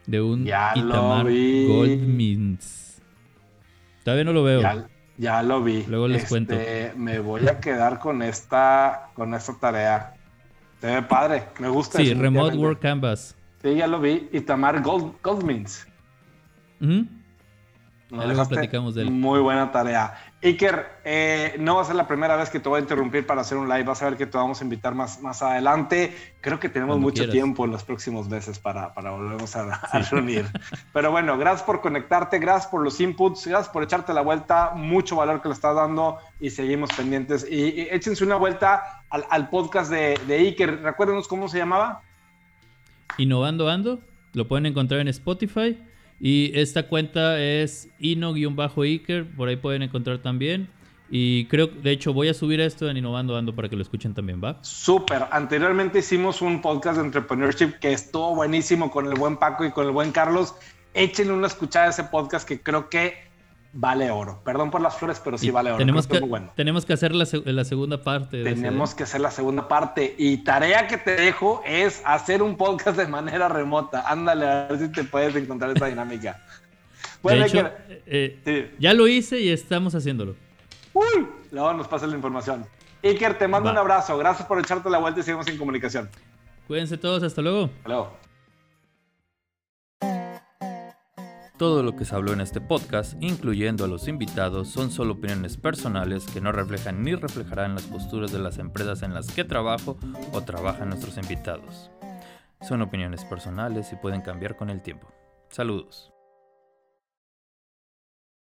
de un ya Itamar Goldmins. Todavía no lo veo. Ya, lo vi. Luego les cuento. Este, me voy a quedar con esta, con esta tarea. Se ve padre, me gusta. Sí, Remote Work Canvas. Sí, ya lo vi. Y Tamar Gold, Goldmins. luego platicamos de él. Muy buena tarea. Iker, eh, no va a ser la primera vez que te voy a interrumpir para hacer un live. Vas a ver que te vamos a invitar más, más adelante. Creo que tenemos mucho tiempo en los próximos meses para, para volvernos a, reunir. Pero bueno, gracias por conectarte, gracias por los inputs, gracias por echarte la vuelta. Mucho valor que le estás dando y seguimos pendientes. Y, échense una vuelta al, podcast de, de Iker. Recuérdenos cómo se llamaba. Innovando Ando. Lo pueden encontrar en Spotify. Y esta cuenta es ino-iker, por ahí pueden encontrar también. Y creo, de hecho, voy a subir esto en Innovando Ando para que lo escuchen también, ¿va? Súper. Anteriormente hicimos un podcast de entrepreneurship que estuvo buenísimo con el buen Paco y con el buen Carlos. Échenle una escuchada a ese podcast que creo que vale oro. Perdón por las flores, pero sí vale oro. Tenemos que, tenemos que hacer la, segunda parte. tenemos que hacer la segunda parte. Y tarea que te dejo es hacer un podcast de manera remota. Ándale, a ver si te puedes encontrar esa dinámica. [laughs] Bueno, eh, eh, ya lo hice y estamos haciéndolo. Uy, luego nos pasa la información. Iker, te mando un abrazo. Gracias por echarte la vuelta y seguimos en comunicación. Cuídense todos, hasta luego. Hasta luego. Todo lo que se habló en este podcast, incluyendo a los invitados, son solo opiniones personales que no reflejan ni reflejarán las posturas de las empresas en las que trabajo o trabajan nuestros invitados. Son opiniones personales y pueden cambiar con el tiempo. Saludos.